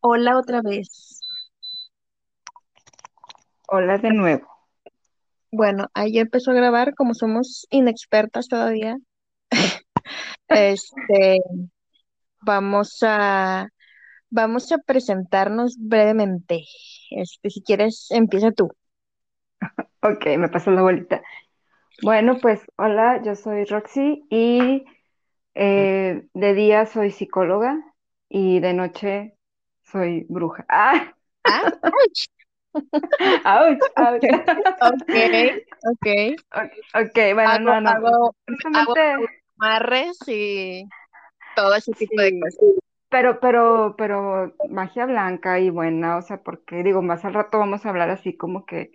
Hola otra vez. Hola de nuevo. Bueno, ahí empezó a grabar, como somos inexpertas todavía. Este, vamos a vamos a presentarnos brevemente. Este, si quieres, empieza tú. Ok, me pasó la bolita. Bueno, pues hola, yo soy Roxy y eh, de día soy psicóloga y de noche soy bruja. ¡Ah! ¡Auch! ¡Auch! Ok, ok. Ok, bueno, Hago, no, no. hago, hago Precisamente, amarres y todo ese tipo de cosas. pero, pero, pero magia blanca y buena, o sea, porque digo, más al rato vamos a hablar así como que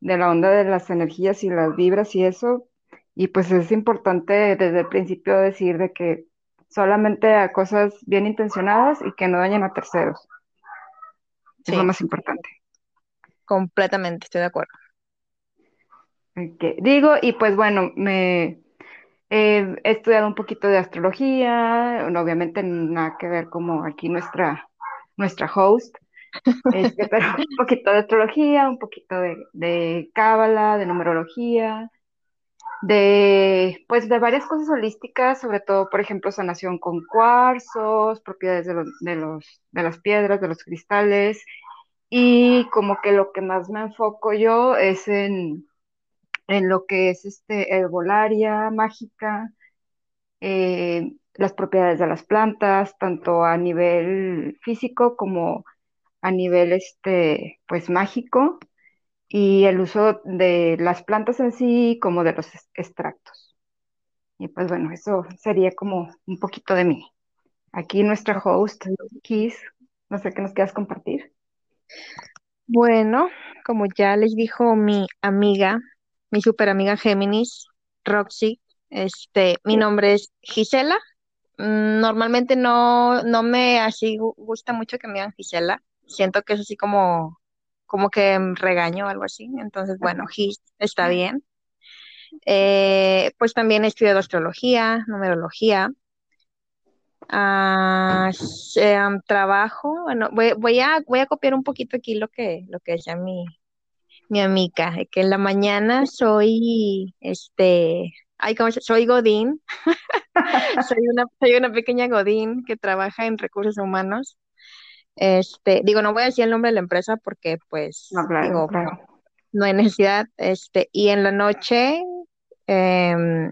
de la onda de las energías y las vibras y eso, y pues es importante desde el principio decir de que solamente a cosas bien intencionadas y que no dañen a terceros, es lo más importante. completamente, estoy de acuerdo. Digo, y pues bueno, me eh, he estudiado un poquito de astrología, obviamente nada que ver como aquí nuestra, nuestra host, este, pero un poquito de astrología, un poquito de, de cábala, de numerología, de, pues de varias cosas holísticas, sobre todo, por ejemplo, sanación con cuarzos, propiedades de los, de los, de las piedras, de los cristales, y como que lo que más me enfoco yo es en, en lo que es este herbolaria mágica, eh, las propiedades de las plantas, tanto a nivel físico como a nivel este, pues mágico y el uso de las plantas en sí como de los extractos. Y pues bueno, eso sería como un poquito de mí. Aquí nuestra host, Kiss, no sé qué nos quieras compartir. Bueno, como ya les dijo mi amiga, mi super amiga Géminis, Roxy, este, mi nombre es Gisela. Mm, Normalmente no, no me así gu- gusta mucho que me digan Gisela. Siento que es así como, como que regaño o algo así. Entonces, bueno, Gis está bien. Eh, pues también he estudiado astrología, numerología. Ah, em, trabajo, bueno, voy, voy a, voy a copiar un poquito aquí lo que, lo que decía mi, mi amiga, que en la mañana soy, este, ay, ¿cómo se- Soy Godín, soy una, soy una pequeña Godín que trabaja en recursos humanos. Este, digo, no voy a decir el nombre de la empresa porque, No, pues, claro, digo, claro. no hay necesidad. Este, y en la noche, em,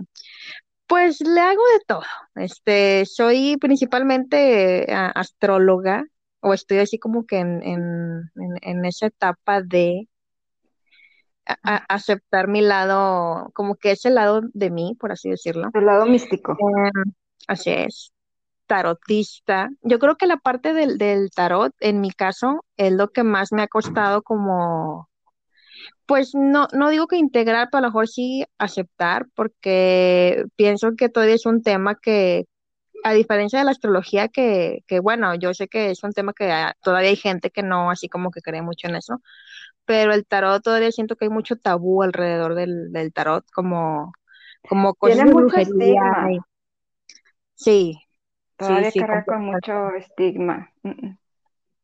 pues le hago de todo. Este, soy principalmente astróloga, o estoy así como que en, en, en, en esa etapa de a- aceptar mi lado, como que ese lado de mí, por así decirlo. El lado místico. Em, así es, tarotista. Yo creo que la parte del, del tarot, en mi caso, es lo que más me ha costado como, pues no, no digo que integrar, pero a lo mejor sí aceptar, porque pienso que todavía es un tema que, a diferencia de la astrología, que, que bueno, yo sé que es un tema que ah, todavía hay gente que no, así como que cree mucho en eso pero el tarot todavía siento que hay mucho tabú alrededor del, del tarot, como, como cosas Tiene de mucho brujería. estigma, sí, todavía sí, carga con mucho estigma.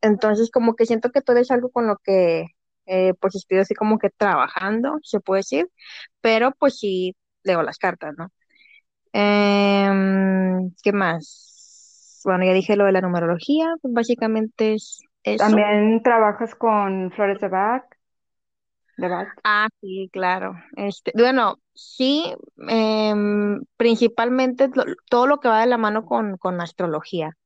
Entonces, como que siento que todavía es algo con lo que, eh, pues estoy así como que trabajando, se puede decir, pero pues sí leo las cartas, ¿no? Em, ¿qué más? Bueno, ya dije lo de la numerología, pues básicamente es eso. También trabajas con flores de Bach, Ah, sí, claro. Este, bueno, sí, em, principalmente todo lo que va de la mano con, con astrología.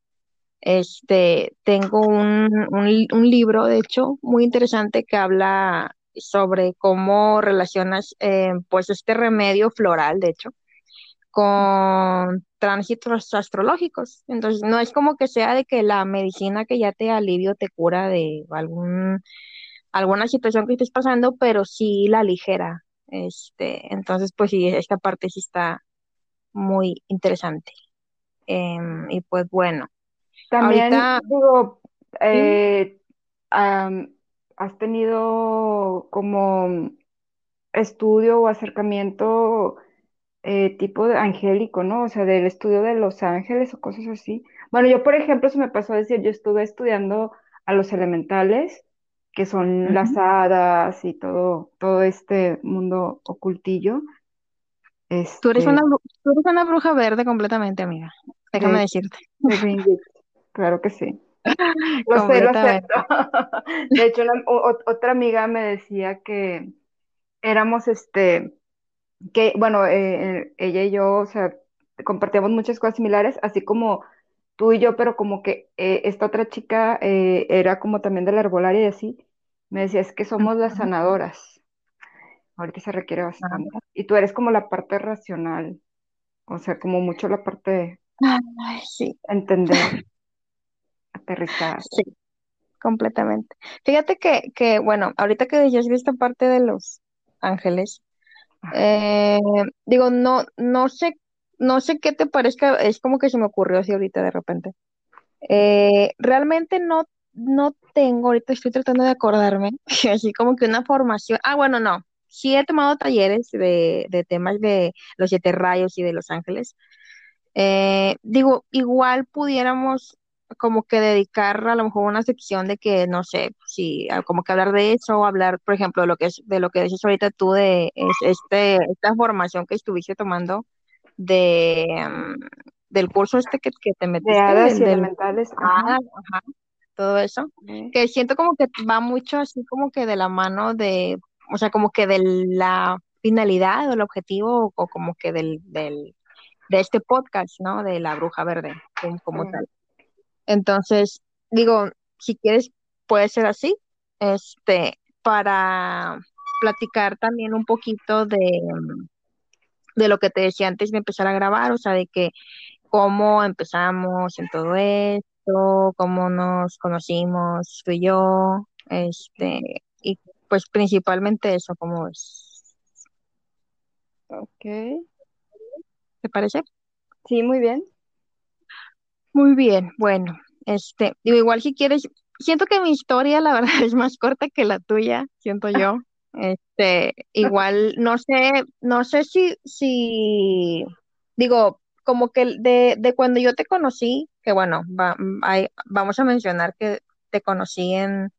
Este, tengo un, un libro, de hecho, muy interesante que habla sobre cómo relacionas, eh, pues, este remedio floral, de hecho, con tránsitos astrológicos. Entonces, no es como que sea de que la medicina que ya te alivio te cura de algún alguna situación que estés pasando, pero sí la ligera. Este, entonces, pues sí, esta parte sí está muy interesante. em, y pues bueno, También ahorita, digo, sí, eh, am, has tenido como estudio o acercamiento eh, tipo de angélico, ¿no? O sea, del estudio de los ángeles o cosas así. Bueno, yo, por ejemplo, se me pasó a decir, yo estuve estudiando a los elementales, que son las ujú. hadas y todo, todo este mundo ocultillo, Tú eres una, este, tú eres una bruja verde completamente, amiga, déjame de, decirte, de claro que sí. Lo sé, lo acepto. De hecho, o- otra amiga me decía que éramos, este, que, bueno, eh, eh, ella y yo, o sea, compartíamos muchas cosas similares, así como tú y yo, pero como que eh, esta otra chica eh, era como también de la herbolaria y así, me decía, es que somos las sanadoras, ahorita se requiere bastante. Y tú eres como la parte racional, o sea, como mucho la parte de Ay, sí, entender, aterrizar. sí, completamente. Fíjate que, que, bueno, ahorita que de esta parte de los ángeles, eh, digo, no, no sé, no sé qué te parezca, es como que se me ocurrió así ahorita de repente. Eh, realmente no, no tengo, ahorita estoy tratando de acordarme, así como que una formación. Ah, bueno, no. Sí he tomado talleres de, de temas de los siete rayos y de los ángeles. Eh, digo, igual pudiéramos como que dedicar a lo mejor una sección de que, no sé, si ah, como que hablar de eso, o hablar, por ejemplo, de lo que es, de lo que dices ahorita tú de es- este, esta formación que estuviste tomando de, mm, del curso este que, que te de metiste, hadas y del elementales, ajá. Ah, ajá, todo eso, que siento como que va mucho así como que de la mano de, o sea, como que de la finalidad o el objetivo o como que del, del, de este podcast, ¿no? De la Bruja Verde, como, tal. Entonces, digo, si quieres, puede ser así, este, para platicar también un poquito de, de lo que te decía antes de empezar a grabar, o sea, de que cómo empezamos en todo esto, cómo nos conocimos tú y yo, este, y pues principalmente eso, ¿cómo es? ok. ¿Te parece? Sí, muy bien. Muy bien, bueno, este, digo, igual si quieres, siento que mi historia, la verdad, es más corta que la tuya, siento yo. Este, igual, no sé, no sé si, si, digo, como que de, de cuando yo te conocí, que bueno, va- hay- vamos a mencionar que te conocí en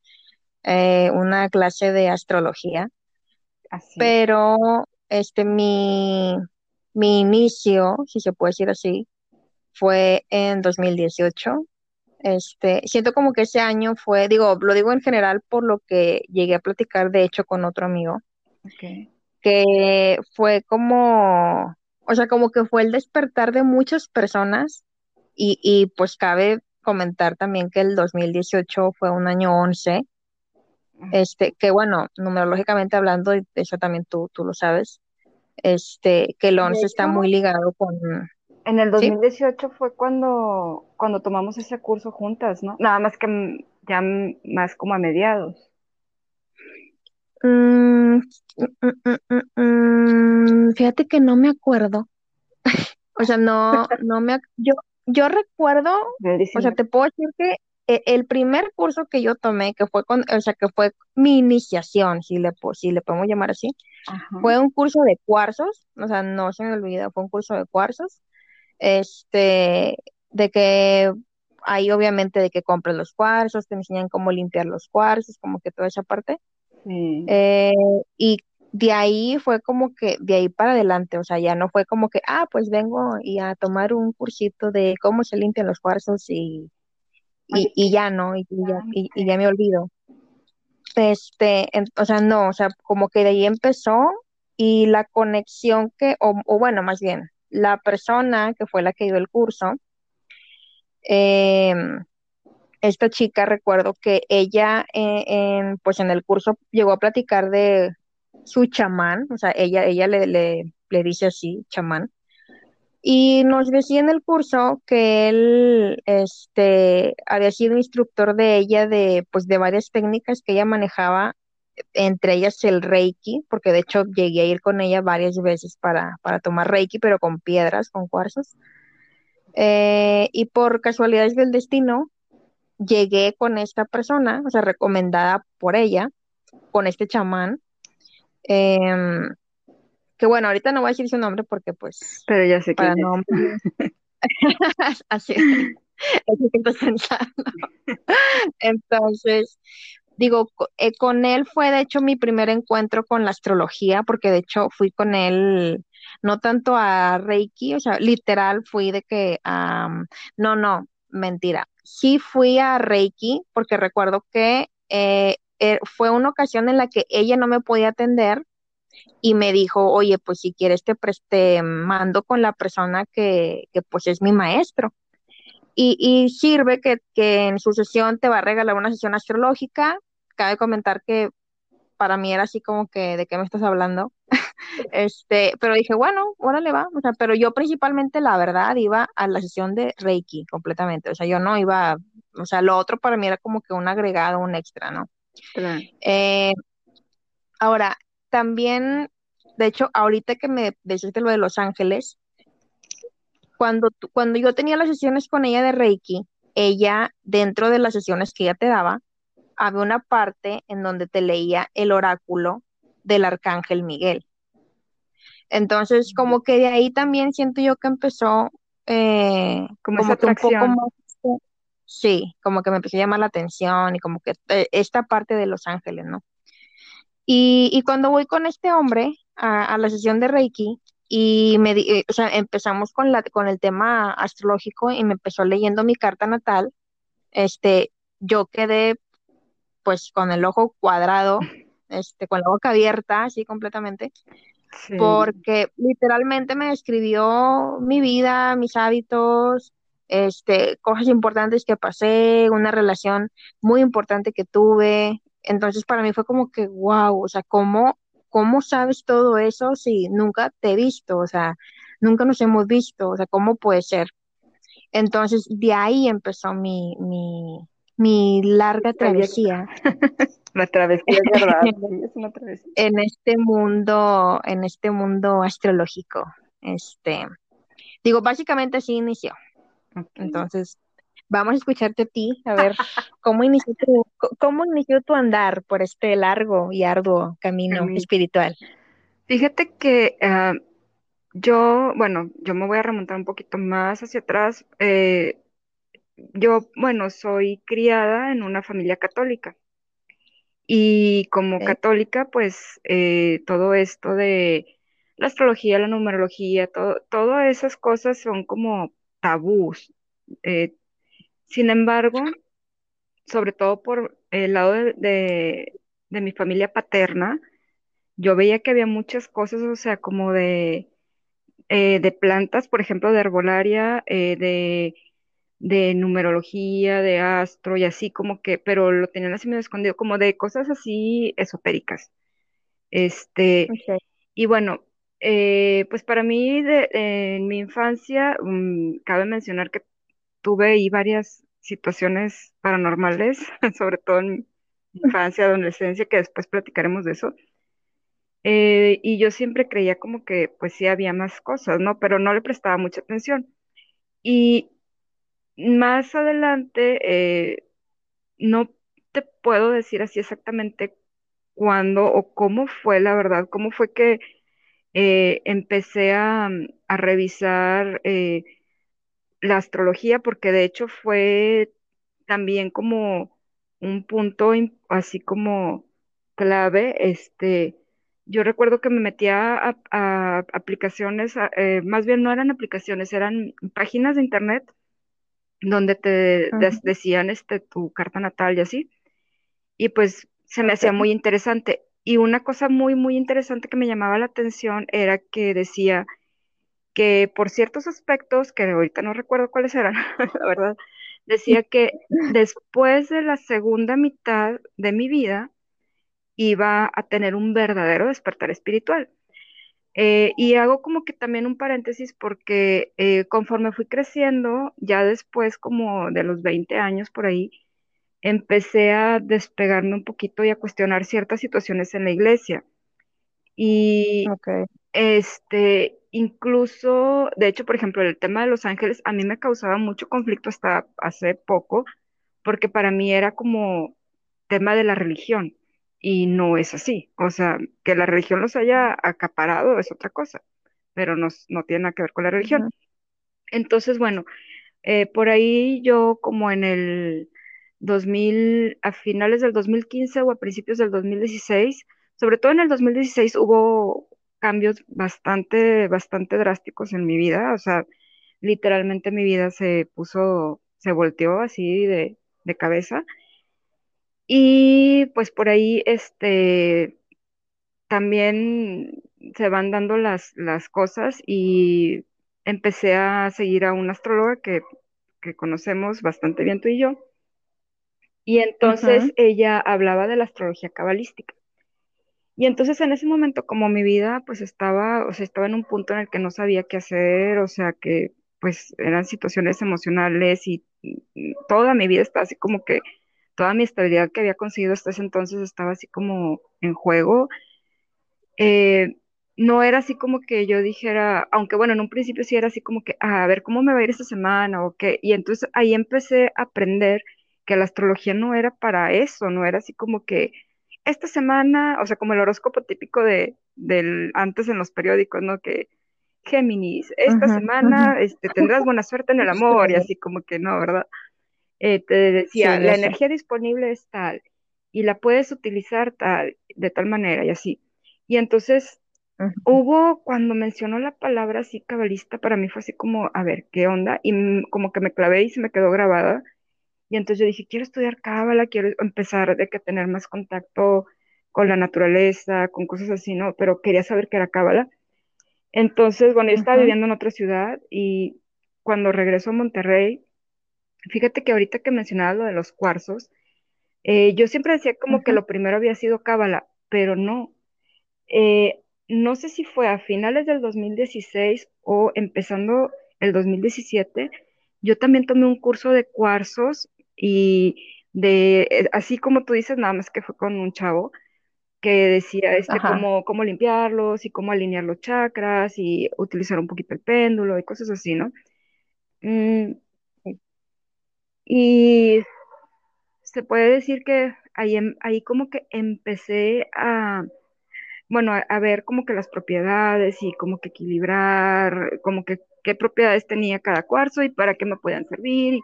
eh, una clase de astrología, Así pero este, mi, mi inicio, si se puede decir así, fue en 2018 este, siento como que ese año fue, digo, lo digo en general por lo que llegué a platicar de hecho con otro amigo, Ok. que fue como, o sea, como que fue el despertar de muchas personas y, y pues cabe comentar también que el 2018 fue un año 11, este, que bueno, numerológicamente hablando, y eso también tú, tú lo sabes, este, que el De 11 está muy hecho, ligado con, en el ¿sí? 2018 fue cuando, cuando tomamos ese curso juntas, ¿no? Nada más que mm, ya más como a mediados. Mm, mm, fíjate que no me acuerdo. O sea, no, no me, yo, yo recuerdo, o sea, 19. te puedo decir que e- el primer curso que yo tomé, que fue con, o sea, que fue mi iniciación, si le, si le podemos llamar así, Ajá. fue un curso de cuarzos, o sea, no se me olvida, fue un curso de cuarzos, este, de que ahí obviamente de que compras los cuarzos, te enseñan cómo limpiar los cuarzos, como que toda esa parte. Sí. Eh, y de ahí fue como que, de ahí para adelante, o sea, ya no fue como que, ah, pues vengo y a tomar un cursito de cómo se limpian los cuarzos y, y, y ya no, y, y ya, y, ya me olvido. Este, en- o sea, no, o sea, como que de ahí empezó y la conexión que, o, o bueno, más bien, la persona que fue la que dio el curso, em, esta chica, recuerdo que ella, eh, en, pues en el curso llegó a platicar de su chamán, o sea, ella, ella le, le, le dice así, chamán, y nos decía en el curso que él, este, había sido instructor de ella de, pues, de varias técnicas que ella manejaba, entre ellas el Reiki, porque de hecho llegué a ir con ella varias veces para, para tomar Reiki, pero con piedras, con cuarzos Eh, y por casualidades del destino, llegué con esta persona, o sea, recomendada por ella, con este chamán. Em, que bueno, ahorita no voy a decir su nombre porque pues... Pero ya sé para quién no... Así es. Eso que estás pensando. Entonces, digo, eh, con él fue de hecho mi primer encuentro con la astrología, porque de hecho fui con él no tanto a Reiki, o sea, literal fui de que, no, no, mentira, sí fui a Reiki, porque recuerdo que eh, eh, fue una ocasión en la que ella no me podía atender y me dijo, oye, pues si quieres te, te mando con la persona que, que pues es mi maestro. Y, y sirve que, que en su sesión te va a regalar una sesión astrológica. Cabe comentar que para mí era así como que, ¿de qué me estás hablando? Este, pero dije, bueno, órale va. O sea, pero yo principalmente, la verdad, iba a la sesión de Reiki completamente. O sea, yo no iba, o sea, lo otro para mí era como que un agregado, un extra, ¿no? Claro. Eh, ahora, también, de hecho, ahorita que me deciste lo de Los Ángeles, cuando, cuando yo tenía las sesiones con ella de Reiki, ella, dentro de las sesiones que ella te daba, había una parte en donde te leía el oráculo del arcángel Miguel. Entonces, como que de ahí también siento yo que empezó eh, Como esa como que un poco más, este, sí, como que me empezó a llamar la atención y como que eh, esta parte de Los Ángeles, ¿no? Y, y cuando voy con este hombre a, a la sesión de Reiki y me, eh, o sea, empezamos con la, con el tema astrológico y me empezó leyendo mi carta natal, este, yo quedé pues con el ojo cuadrado, este, con la boca abierta, así completamente, Sí. porque literalmente me describió mi vida, mis hábitos, este, cosas importantes que pasé, una relación muy importante que tuve. Entonces para mí fue como que, wow, o sea, ¿cómo, cómo sabes todo eso si nunca te he visto? O sea, nunca nos hemos visto, o sea, ¿cómo puede ser? Entonces de ahí empezó mi, mi, mi larga travesía La travesía es verdad. sí, es una travesía. en este mundo, en este mundo astrológico. Este, digo, básicamente así inició. Entonces, vamos a escucharte a ti, a ver cómo inició tu, cómo inició tu andar por este largo y arduo camino Camino. espiritual. Fíjate que ah, yo, bueno, yo me voy a remontar un poquito más hacia atrás. Eh, yo, bueno, soy criada en una familia católica y como católica, pues eh, todo esto de la astrología, la numerología, todo, todas esas cosas son como tabús. Eh, sin embargo, sobre todo por el lado de, de de mi familia paterna, yo veía que había muchas cosas, o sea, como de eh, de plantas, por ejemplo, de herbolaria, eh, de, de numerología, de astro y así como que, pero lo tenían así medio escondido, como de cosas así esotéricas. Este, y bueno, eh, pues para mí, de- en mi infancia, mm, cabe mencionar que tuve ahí varias situaciones paranormales, sobre todo en mi infancia, adolescencia, que después platicaremos de eso. Eh, y yo siempre creía como que pues sí había más cosas, ¿no? Pero no le prestaba mucha atención. Y más adelante, eh, no te puedo decir así exactamente cuándo o cómo fue, la verdad, cómo fue que eh, empecé a, revisar eh, la astrología, porque de hecho fue también como un punto así como clave, este, yo recuerdo que me metía a, aplicaciones, más bien no eran aplicaciones, eran páginas de internet donde te des- decían este, tu carta natal y así, y pues se me hacía muy interesante. Y una cosa muy, muy interesante que me llamaba la atención era que decía que por ciertos aspectos, que ahorita no recuerdo cuáles eran, la verdad, decía que después de la segunda mitad de mi vida iba a tener un verdadero despertar espiritual. Eh, y hago como que también un paréntesis porque eh, conforme fui creciendo, ya después como de los 20 años por ahí, empecé a despegarme un poquito y a cuestionar ciertas situaciones en la iglesia. Y este, incluso, de hecho, por ejemplo, el tema de los ángeles a mí me causaba mucho conflicto hasta hace poco, porque para mí era como tema de la religión y no es así. O sea, que la religión los haya acaparado es otra cosa, pero no, no tiene nada que ver con la religión. Entonces, bueno, eh, por ahí yo como en el 2000, a finales del 2015 o a principios del 2016, sobre todo en el 2016 hubo cambios bastante, bastante drásticos en mi vida, o sea, literalmente mi vida se puso, se volteó así de, de cabeza. Y pues por ahí, este, también se van dando las, las cosas y empecé a seguir a una astróloga que, que conocemos bastante bien tú y yo. Y entonces ella hablaba de la astrología cabalística. Y entonces en ese momento, como mi vida pues estaba, o sea, estaba en un punto en el que no sabía qué hacer, o sea, que pues eran situaciones emocionales y, y toda mi vida estaba así como que toda mi estabilidad que había conseguido hasta ese entonces estaba así como en juego eh, no era así como que yo dijera, aunque bueno, en un principio sí era así como que, "Ah, a ver, ¿cómo me va a ir esta semana? o qué, y entonces ahí empecé a aprender que la astrología no era para eso, no era así como que esta semana, o sea, como el horóscopo típico de, del antes en los periódicos, ¿no? Que Géminis, esta semana este, tendrás buena suerte en el amor, y así como que no, ¿verdad? Eh, te decía, sí, la energía disponible es tal, y la puedes utilizar tal, de tal manera, y así. Y entonces Hubo, cuando mencionó la palabra así cabalista, para mí fue así como, a ver, ¿qué onda? Y como que me clavé y se me quedó grabada. Y entonces yo dije, quiero estudiar cábala, quiero empezar de que tener más contacto con la naturaleza, con cosas así, ¿no? Pero quería saber qué era cábala. Entonces, bueno, yo estaba viviendo en otra ciudad y cuando regreso a Monterrey, fíjate que ahorita que mencionaba lo de los cuarzos, eh, yo siempre decía como que lo primero había sido cábala, pero no. eh, no sé si fue a finales del 2016 o empezando el 2017, yo también tomé un curso de cuarzos y de, eh, así como tú dices, nada más que fue con un chavo que decía este, Ajá. cómo, cómo limpiarlos y cómo alinear los chakras y utilizar un poquito el péndulo y cosas así, ¿no? Mm, y se puede decir que ahí, em- ahí como que empecé a bueno, a, ver como que las propiedades y como que equilibrar, como que qué propiedades tenía cada cuarzo y para qué me podían servir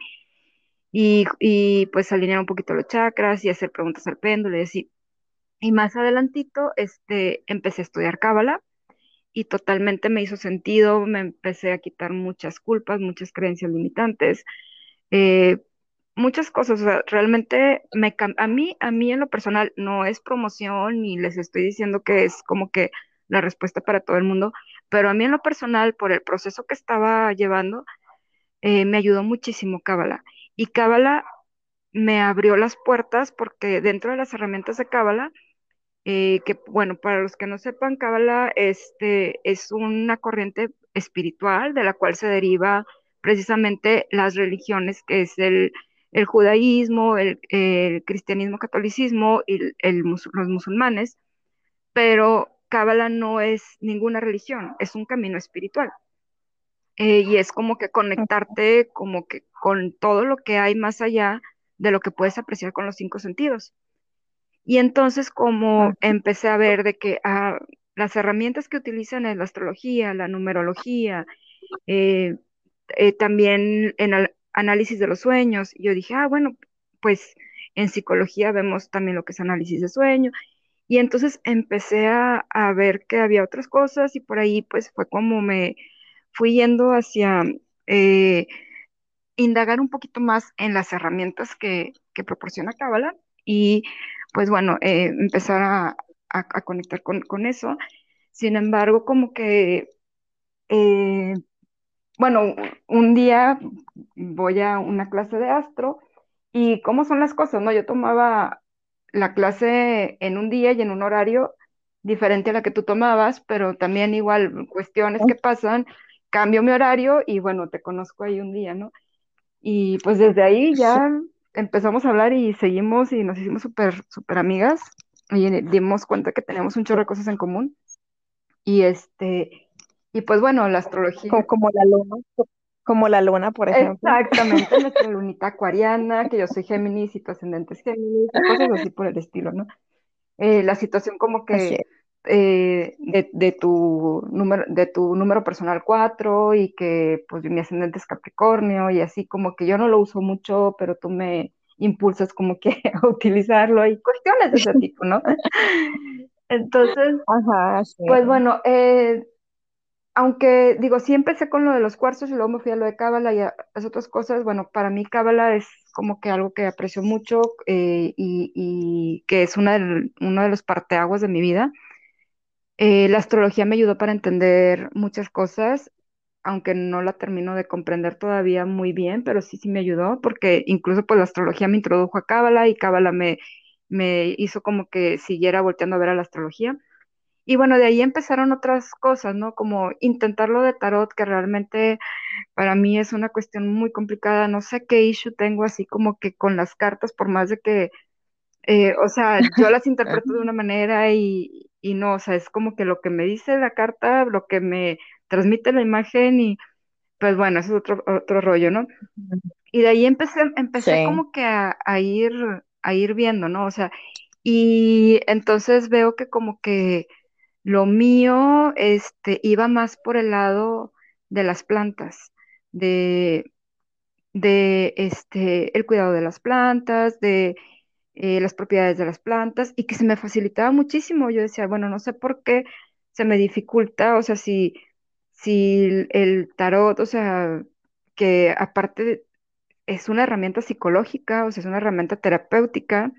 y, y, pues alinear un poquito los chakras y hacer preguntas al péndulo y así. Y más adelantito, este, empecé a estudiar cábala y totalmente me hizo sentido, me empecé a quitar muchas culpas, muchas creencias limitantes, eh, muchas cosas, o sea, realmente me a mí, a mí en lo personal no es promoción ni les estoy diciendo que es como que la respuesta para todo el mundo, pero a mí en lo personal, por el proceso que estaba llevando, eh, me ayudó muchísimo Cábala. Y Cábala me abrió las puertas porque dentro de las herramientas de Cábala, eh, que bueno, para los que no sepan, Cábala este, es una corriente espiritual de la cual se deriva precisamente las religiones, que es el, el judaísmo, el, el cristianismo, catolicismo y el, el los musulmanes, pero Cábala no es ninguna religión, es un camino espiritual. Eh, y es como que conectarte como que con todo lo que hay más allá de lo que puedes apreciar con los cinco sentidos. Y entonces como empecé a ver de que ah, las herramientas que utilizan en la astrología, la numerología, eh, eh, también en análisis de los sueños, yo dije, ah, bueno, pues en psicología vemos también lo que es análisis de sueño. Y entonces empecé a, a ver que había otras cosas y por ahí pues fue como me fui yendo hacia eh, indagar un poquito más en las herramientas que, que proporciona Cábala y pues bueno, eh, empezar a, a- a conectar con, con eso. Sin embargo, como que, eh, bueno, un día voy a una clase de astro y cómo son las cosas, ¿no? Yo tomaba la clase en un día y en un horario diferente a la que tú tomabas, pero también igual cuestiones que pasan, cambio mi horario y bueno, te conozco ahí un día, ¿no? Y pues desde ahí ya empezamos a hablar y seguimos y nos hicimos súper, súper amigas y dimos cuenta que teníamos un chorro de cosas en común. Y este, Y pues bueno, la astrología, Co- Como, la luna, como la luna, por ejemplo. exactamente, nuestra lunita acuariana, que yo soy Géminis y tu ascendente es Géminis cosas así por el estilo, ¿no? Eh, la situación como que eh, de, de tu número, de tu número personal 4 y que pues mi ascendente es Capricornio y así como que yo no lo uso mucho, pero tú me impulsas como que a utilizarlo y cuestiones de ese tipo, ¿no? Entonces, Ajá, así pues es. bueno, eh, aunque digo, sí empecé con lo de los cuarzos y luego me fui a lo de Cábala y a las otras cosas, bueno, para mí Cábala es como que algo que aprecio mucho eh, y, que es uno de los parteaguas de mi vida. Eh, la astrología me ayudó para entender muchas cosas, aunque no la termino de comprender todavía muy bien, pero sí, sí me ayudó, porque incluso pues la astrología me introdujo a Cábala y Cábala me, me hizo como que siguiera volteando a ver a la astrología. Y bueno, de ahí empezaron otras cosas, ¿no? Como intentarlo de tarot, que realmente para mí es una cuestión muy complicada. No sé qué issue tengo así como que con las cartas, por más de que, eh, o sea, yo las interpreto de una manera y, y no, o sea, es como que lo que me dice la carta, lo que me transmite la imagen y pues bueno, eso es otro, otro rollo, ¿no? Y de ahí empecé, empecé Sí, como que a, a ir, a ir viendo, ¿no? O sea, y entonces veo que como que lo mío, este, iba más por el lado de las plantas, de, de, este, el cuidado de las plantas, de eh, las propiedades de las plantas, y que se me facilitaba muchísimo. Yo decía, bueno, no sé por qué se me dificulta, o sea, si, si el tarot, o sea, que aparte es una herramienta psicológica, o sea, es una herramienta terapéutica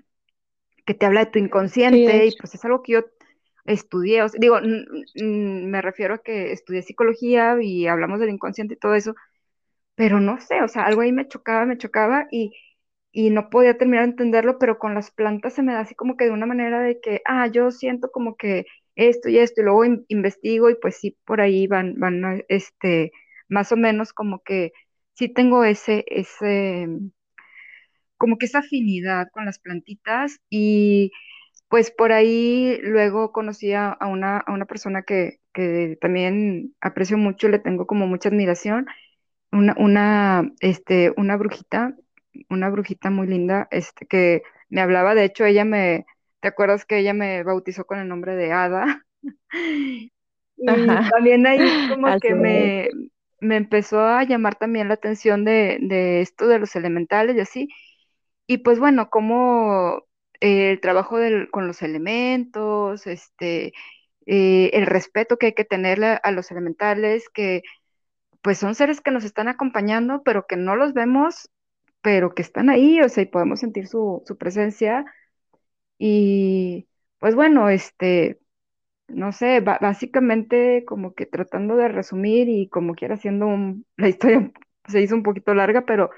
que te habla de tu sí, de inconsciente y pues es algo que yo estudié, o sea, digo, me refiero a que estudié psicología y hablamos del inconsciente y todo eso, pero no sé, o sea, algo ahí me chocaba, me chocaba y, y no podía terminar de entenderlo, pero con las plantas se me da así como que de una manera de que, ah, yo siento como que esto y esto, y luego in- investigo y pues sí, por ahí van, van, este, más o menos como que sí tengo ese, ese como que esa afinidad con las plantitas y pues por ahí luego conocí a, a una, a una persona que, que también aprecio mucho, le tengo como mucha admiración, una, una, este, una brujita, una brujita muy linda, este, que me hablaba, de hecho ella me, ¿te acuerdas que ella me bautizó con el nombre de Ada? Y Ajá, también ahí como así que es. me, me empezó a llamar también la atención de, de esto de los elementales y así. Y pues bueno, como el trabajo con los elementos, este, eh, el respeto que hay que tenerle a los elementales, que pues son seres que nos están acompañando, pero que no los vemos, pero que están ahí, o sea, y podemos sentir su, su presencia. Y pues bueno, este, no sé, básicamente como que tratando de resumir y como quiera haciendo un, la historia se hizo un poquito larga, pero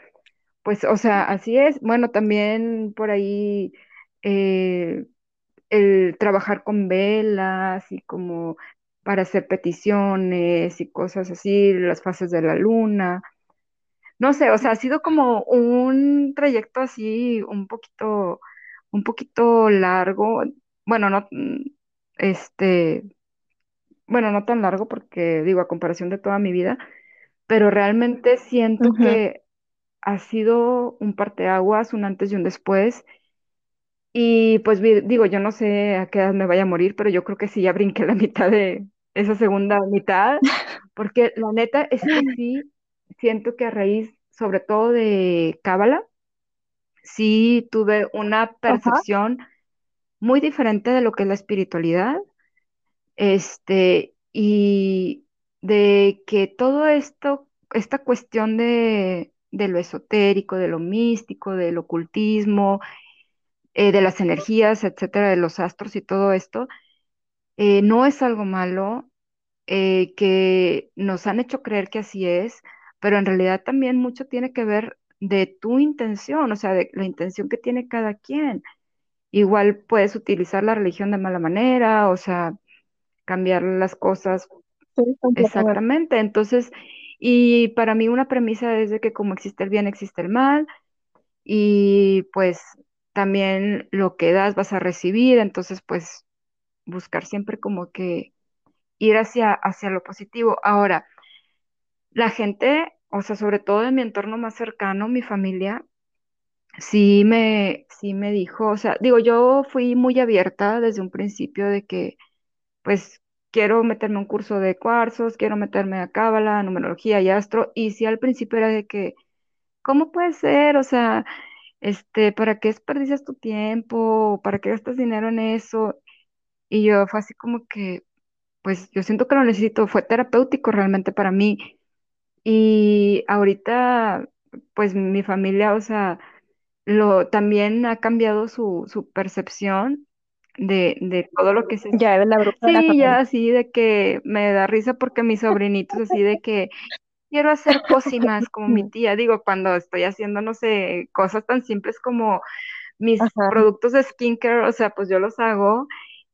pues, o sea, así es. Bueno, también por ahí eh, el trabajar con velas y como para hacer peticiones y cosas así, las fases de la luna. No sé, o sea, ha sido como un trayecto así un poquito, un poquito largo. Bueno, no, mm, este, bueno, no tan largo porque digo, a comparación de toda mi vida, pero realmente siento que ha sido un parteaguas, un antes y un después. Y pues digo, yo no sé a qué edad me vaya a morir, pero yo creo que sí ya brinqué la mitad de esa segunda mitad, porque la neta es que sí siento que a raíz, sobre todo de Cábala, sí tuve una Ajá. percepción muy diferente de lo que es la espiritualidad, este, y de que todo esto, esta cuestión de, de lo esotérico, de lo místico, del ocultismo, eh, de las energías, etcétera, de los astros y todo esto, eh, no es algo malo, eh, que nos han hecho creer que así es, pero en realidad también mucho tiene que ver de tu intención, o sea, de la intención que tiene cada quien. Igual puedes utilizar la religión de mala manera, o sea, cambiar las cosas Sí, exactamente. Entonces, y para mí una premisa es de que como existe el bien, existe el mal, y pues también lo que das vas a recibir, entonces pues buscar siempre como que ir hacia, hacia lo positivo. Ahora, la gente, o sea, sobre todo en mi entorno más cercano, mi familia, sí me, sí me dijo, o sea, digo, yo fui muy abierta desde un principio de que, pues, quiero meterme a un curso de cuarzos, quiero meterme a cábala, numerología y astro, y sí al principio era de que, ¿cómo puede ser? O sea, este, ¿para qué desperdicias tu tiempo? ¿Para qué gastas dinero en eso? Y yo fue así como que, pues yo siento que lo necesito, fue terapéutico realmente para mí. Y ahorita, pues mi familia, o sea, lo también ha cambiado su, su percepción de, de todo lo que es Ya eres la bruja de la Sí, ya así de que me da risa porque mis sobrinitos así de que quiero hacer pócimas como mi tía. Digo, cuando estoy haciendo, no sé, cosas tan simples como mis Ajá, productos de skincare, o sea, pues yo los hago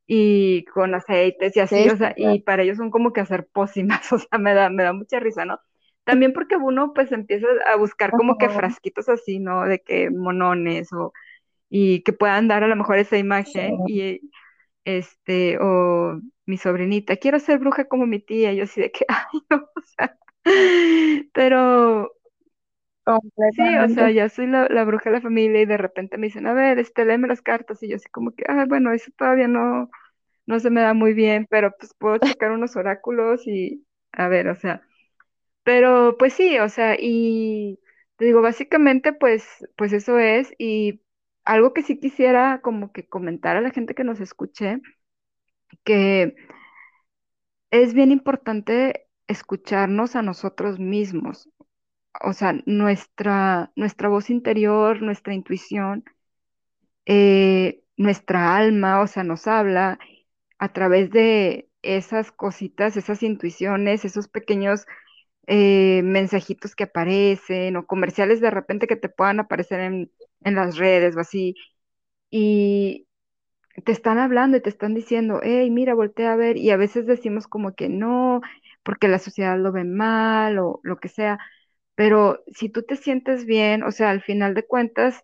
y con aceites y así, sí, o sea, y para ellos son como que hacer pócimas, o sea, me da, me da mucha risa, ¿no? También porque uno pues empieza a buscar como que frasquitos así, ¿no? De que monones o y que puedan dar a lo mejor esa sí, imagen y este, o mi sobrinita, quiero ser bruja como mi tía, yo así de que, ay, no, o sea, pero sí, o sea, ya soy la, la bruja de la familia y de repente me dicen, a ver, este, léeme las cartas, y yo así como que, ah, bueno, eso todavía no, no se me da muy bien, pero pues puedo checar unos oráculos y, a ver, o sea, pero pues sí, o sea, y te digo, básicamente, pues, pues eso es, y algo que sí quisiera como que comentar a la gente que nos escuche, que es bien importante escucharnos a nosotros mismos, o sea, nuestra, nuestra voz interior, nuestra intuición, eh, nuestra alma, o sea, nos habla a través de esas cositas, esas intuiciones, esos pequeños eh, mensajitos que aparecen o comerciales de repente que te puedan aparecer en, en las redes o así. Y, te están hablando y te están diciendo, hey, mira, voltea a ver, y a veces decimos como que no, porque la sociedad lo ve mal o lo que sea, pero si tú te sientes bien, o sea, al final de cuentas,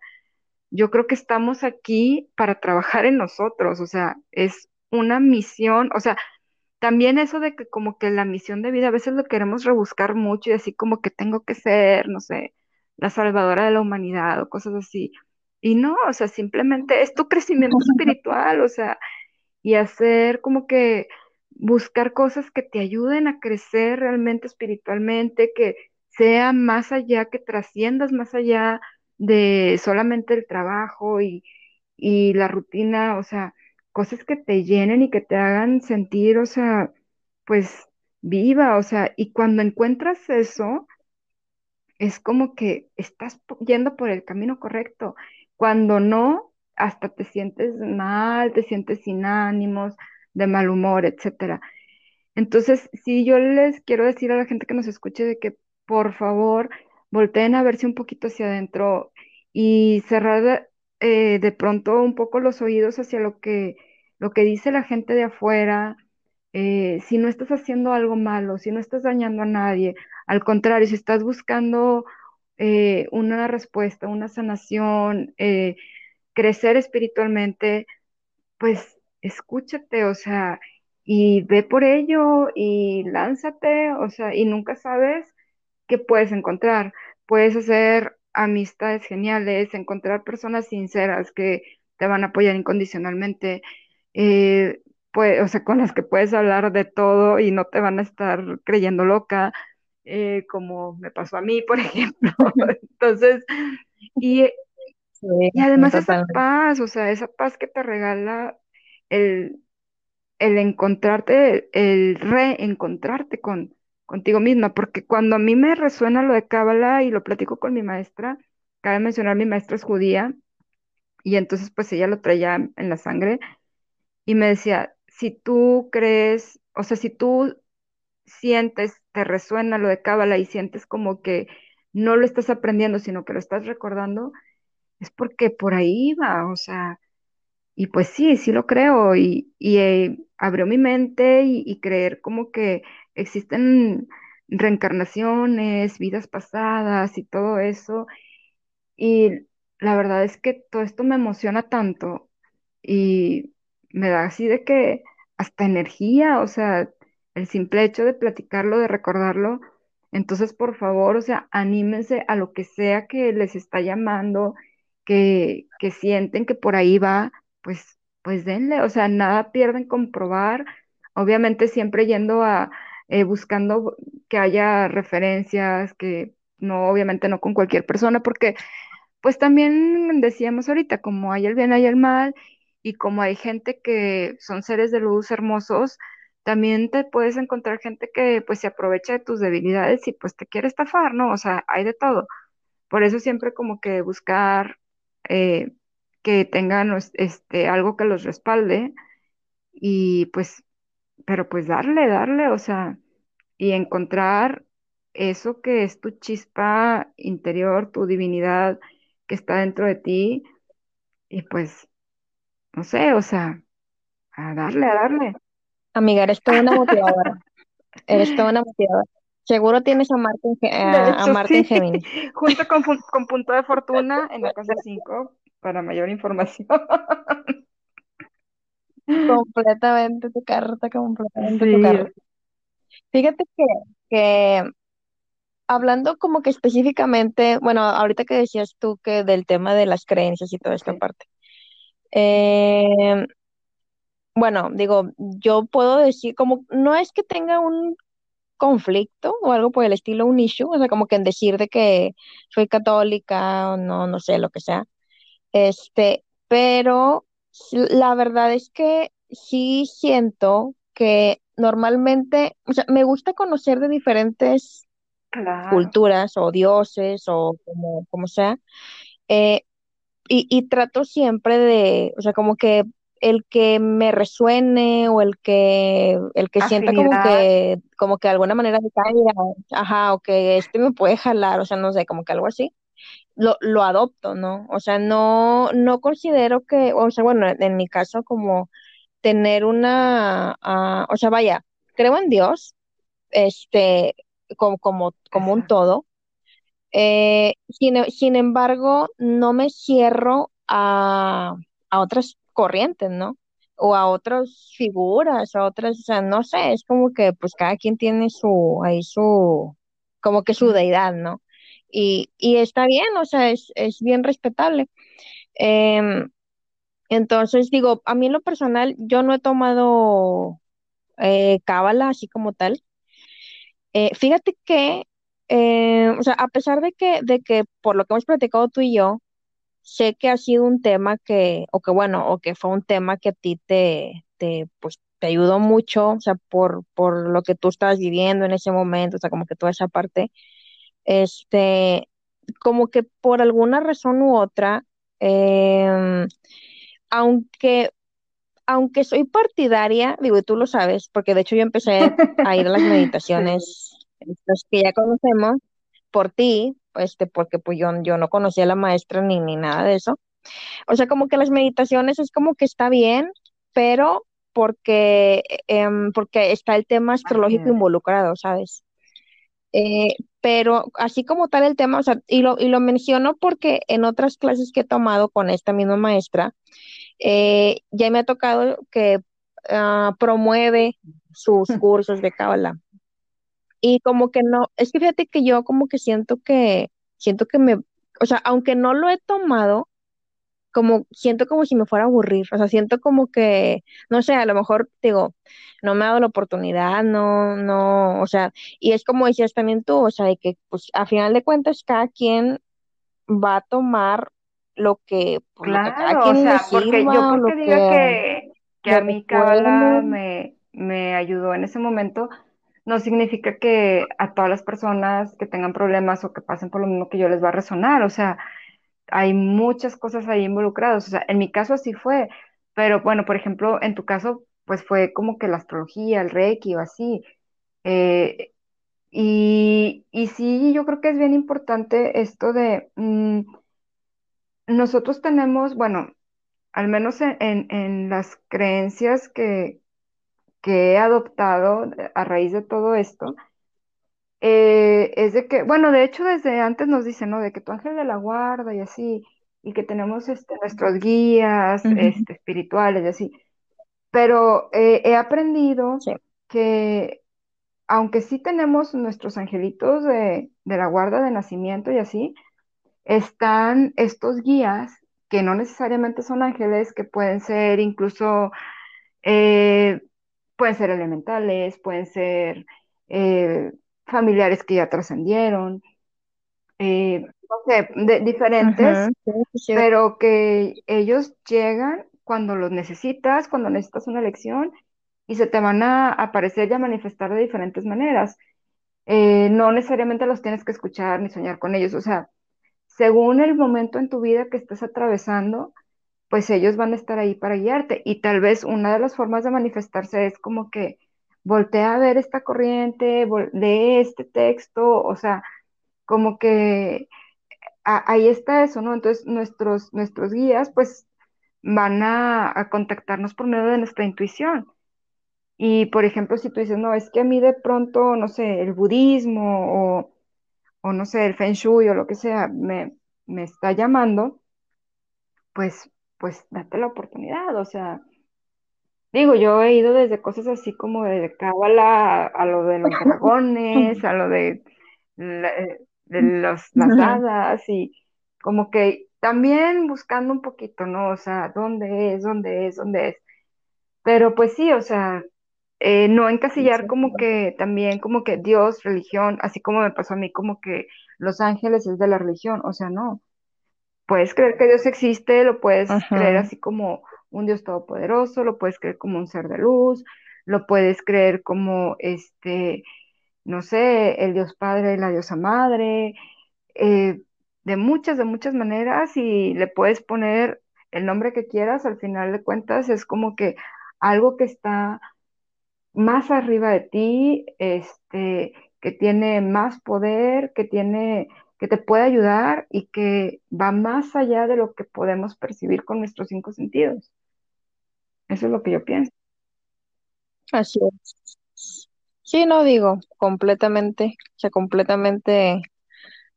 yo creo que estamos aquí para trabajar en nosotros, o sea, es una misión, o sea, también eso de que como que la misión de vida a veces lo queremos rebuscar mucho y así como que tengo que ser, no sé, la salvadora de la humanidad o cosas así. Y no, o sea, simplemente es tu crecimiento espiritual, o sea, y hacer como que buscar cosas que te ayuden a crecer realmente espiritualmente, que sea más allá, que trasciendas más allá de solamente el trabajo y, y la rutina, o sea, cosas que te llenen y que te hagan sentir, o sea, pues viva, o sea, y cuando encuentras eso, es como que estás yendo por el camino correcto. Cuando no, hasta te sientes mal, te sientes sin ánimos, de mal humor, etcétera. Entonces, sí, yo les quiero decir a la gente que nos escuche de que por favor volteen a verse un poquito hacia adentro y cerrar de, eh, de pronto un poco los oídos hacia lo que, lo que dice la gente de afuera. Eh, si no estás haciendo algo malo, si no estás dañando a nadie, al contrario, si estás buscando eh, una respuesta, una sanación, crecer espiritualmente, pues escúchate, o sea, y ve por ello y lánzate, o sea, y nunca sabes qué puedes encontrar. Puedes hacer amistades geniales, encontrar personas sinceras que te van a apoyar incondicionalmente, eh, pues, o sea, con las que puedes hablar de todo y no te van a estar creyendo loca, eh, como me pasó a mí, por ejemplo. Entonces, y Sí, y además esa paz, o sea, esa paz que te regala el, el encontrarte, el reencontrarte con, contigo misma, porque cuando a mí me resuena lo de Cábala y lo platico con mi maestra, cabe mencionar, mi maestra es judía, y entonces pues ella lo traía en la sangre, y me decía, si tú crees, o sea, si tú sientes, te resuena lo de Cábala y sientes como que no lo estás aprendiendo, sino que lo estás recordando, es porque por ahí va, o sea y pues sí, sí lo creo y, y, eh, abrió mi mente y, y creer como que existen reencarnaciones, vidas pasadas y todo eso. Y la verdad es que todo esto me emociona tanto y me da así de que hasta energía, o sea, el simple hecho de platicarlo, de recordarlo. Entonces, por favor, o sea, anímense a lo que sea que les está llamando, que, que sienten que por ahí va, pues, pues denle, o sea, nada pierden comprobar, obviamente siempre yendo a, eh, buscando que haya referencias, que no, obviamente no con cualquier persona, porque pues también decíamos ahorita, como hay el bien, hay el mal, y como hay gente que son seres de luz hermosos, también te puedes encontrar gente que pues se aprovecha de tus debilidades y pues te quiere estafar, ¿no? O sea, hay de todo. Por eso siempre como que buscar eh, que tengan este, algo que los respalde y pues, pero pues darle, darle, o sea, y encontrar eso que es tu chispa interior, tu divinidad que está dentro de ti y pues, no sé, o sea, a darle, a darle. Amiga, eres toda una motivadora. Eres toda una motivadora. Seguro tienes a Marte en, a, sí. junto con, con, punto de fortuna en la casa 5 para mayor información. completamente tu carta, completamente tu carta. Fíjate que, que hablando como que específicamente, bueno, ahorita que decías tú que del tema de las creencias y toda esta parte. Eh, bueno, digo, yo puedo decir, como no es que tenga un conflicto o algo por el estilo, un issue, o sea, como que en decir de que soy católica o no, no sé, lo que sea. Este, pero la verdad es que sí siento que normalmente, o sea, me gusta conocer de diferentes culturas o dioses o como, como sea. Eh, y, y, trato siempre de, o sea, como que el que me resuene o el que, el que sienta como que, como que de alguna manera me caiga, ajá, o que este me puede jalar, o sea, no sé, como que algo así, lo, lo adopto, ¿no? O sea, no, no considero que, o sea, bueno, en mi caso como tener una, uh, o sea, vaya, creo en Dios, este, como, como, como un todo. Eh, sin, sin, embargo, no me cierro a, a, otras corrientes, ¿no? O a otras figuras, a otras, o sea, no sé, es como que pues cada quien tiene su, ahí su, como que su deidad, ¿no? Y, y está bien, o sea, es, es bien respetable. Eh, entonces, digo, a mí en lo personal, yo no he tomado eh, cábala así como tal. Eh, fíjate que, eh, o sea, a pesar de que, de que por lo que hemos platicado tú y yo, sé que ha sido un tema que, o que bueno, o que fue un tema que a ti te, te, pues, te ayudó mucho, o sea, por, por lo que tú estabas viviendo en ese momento, o sea, como que toda esa parte, este, como que por alguna razón u otra, em, aunque aunque soy partidaria, digo, y tú lo sabes, porque de hecho yo empecé a ir a las meditaciones, las que ya conocemos, por ti, este, porque pues yo, yo no conocía a la maestra ni, ni nada de eso. O sea, como que las meditaciones es como que está bien, pero porque, em, porque está el tema astrológico involucrado, ¿sabes? Eh, pero así como tal el tema, o sea, y lo, y lo menciono porque en otras clases que he tomado con esta misma maestra, eh, ya me ha tocado que uh, promueve sus cursos de Kabbalah. Y como que no, es que fíjate que yo como que siento que, siento que me, o sea, aunque no lo he tomado, como siento como si me fuera a aburrir, o sea, siento como que, no sé, a lo mejor digo, no me ha dado la oportunidad, no, no, o sea, y es como decías también tú, o sea, de que pues a final de cuentas cada quien va a tomar lo que, pues, claro, o sea, porque yo porque diga que, que, a mí Kabbalah me, me ayudó en ese momento, no significa que a todas las personas que tengan problemas o que pasen por lo mismo que yo les va a resonar, o sea, hay muchas cosas ahí involucradas, o sea, en mi caso así fue, pero bueno, por ejemplo, en tu caso, pues fue como que la astrología, el reiki o así, eh, y, y sí, yo creo que es bien importante esto de... Mm, nosotros tenemos, bueno, al menos en, las creencias que, que, he adoptado a raíz de todo esto, eh, es de que, bueno, de hecho desde antes nos dicen, ¿no? De que tu ángel de la guarda y así, y que tenemos este, nuestros guías este, espirituales y así. Pero eh, he aprendido que aunque sí tenemos nuestros angelitos de, de la guarda de nacimiento y así, están estos guías que no necesariamente son ángeles, que pueden ser incluso, eh, pueden ser elementales, pueden ser familiares que ya trascendieron, eh, no sé, de, diferentes, pero que ellos llegan cuando los necesitas, cuando necesitas una lección y se te van a aparecer y a manifestar de diferentes maneras. Eh, no necesariamente los tienes que escuchar ni soñar con ellos, o sea, según el momento en tu vida que estés atravesando, pues ellos van a estar ahí para guiarte. Y tal vez una de las formas de manifestarse es como que voltea a ver esta corriente, lee este texto, o sea, como que ahí está eso, ¿no? Entonces nuestros, nuestros guías pues van a, a contactarnos por medio de nuestra intuición. Y por ejemplo, si tú dices, no, es que a mí de pronto, no sé, el budismo o, o no sé, el feng shui o lo que sea, me, me está llamando, pues, pues date la oportunidad. O sea, digo, yo he ido desde cosas así como de cábala a, lo de los dragones, a lo de, la- eh, de los, las hadas y como que también buscando un poquito, ¿no? O sea, ¿dónde es? ¿Dónde es? ¿Dónde es? Pero pues sí, o sea, eh, no encasillar como que también como que Dios, religión, así como me pasó a mí, como que los ángeles es de la religión, o sea, no. Puedes creer que Dios existe, lo puedes creer así como un Dios todopoderoso, lo puedes creer como un ser de luz, lo puedes creer como este, no sé, el Dios Padre la diosa Madre, eh, de muchas, de muchas maneras y le puedes poner el nombre que quieras, al final de cuentas es como que algo que está más arriba de ti, este, que tiene más poder, que tiene, que te puede ayudar y que va más allá de lo que podemos percibir con nuestros cinco sentidos. Eso es lo que yo pienso. Así es. Sí, no digo, completamente, o sea, completamente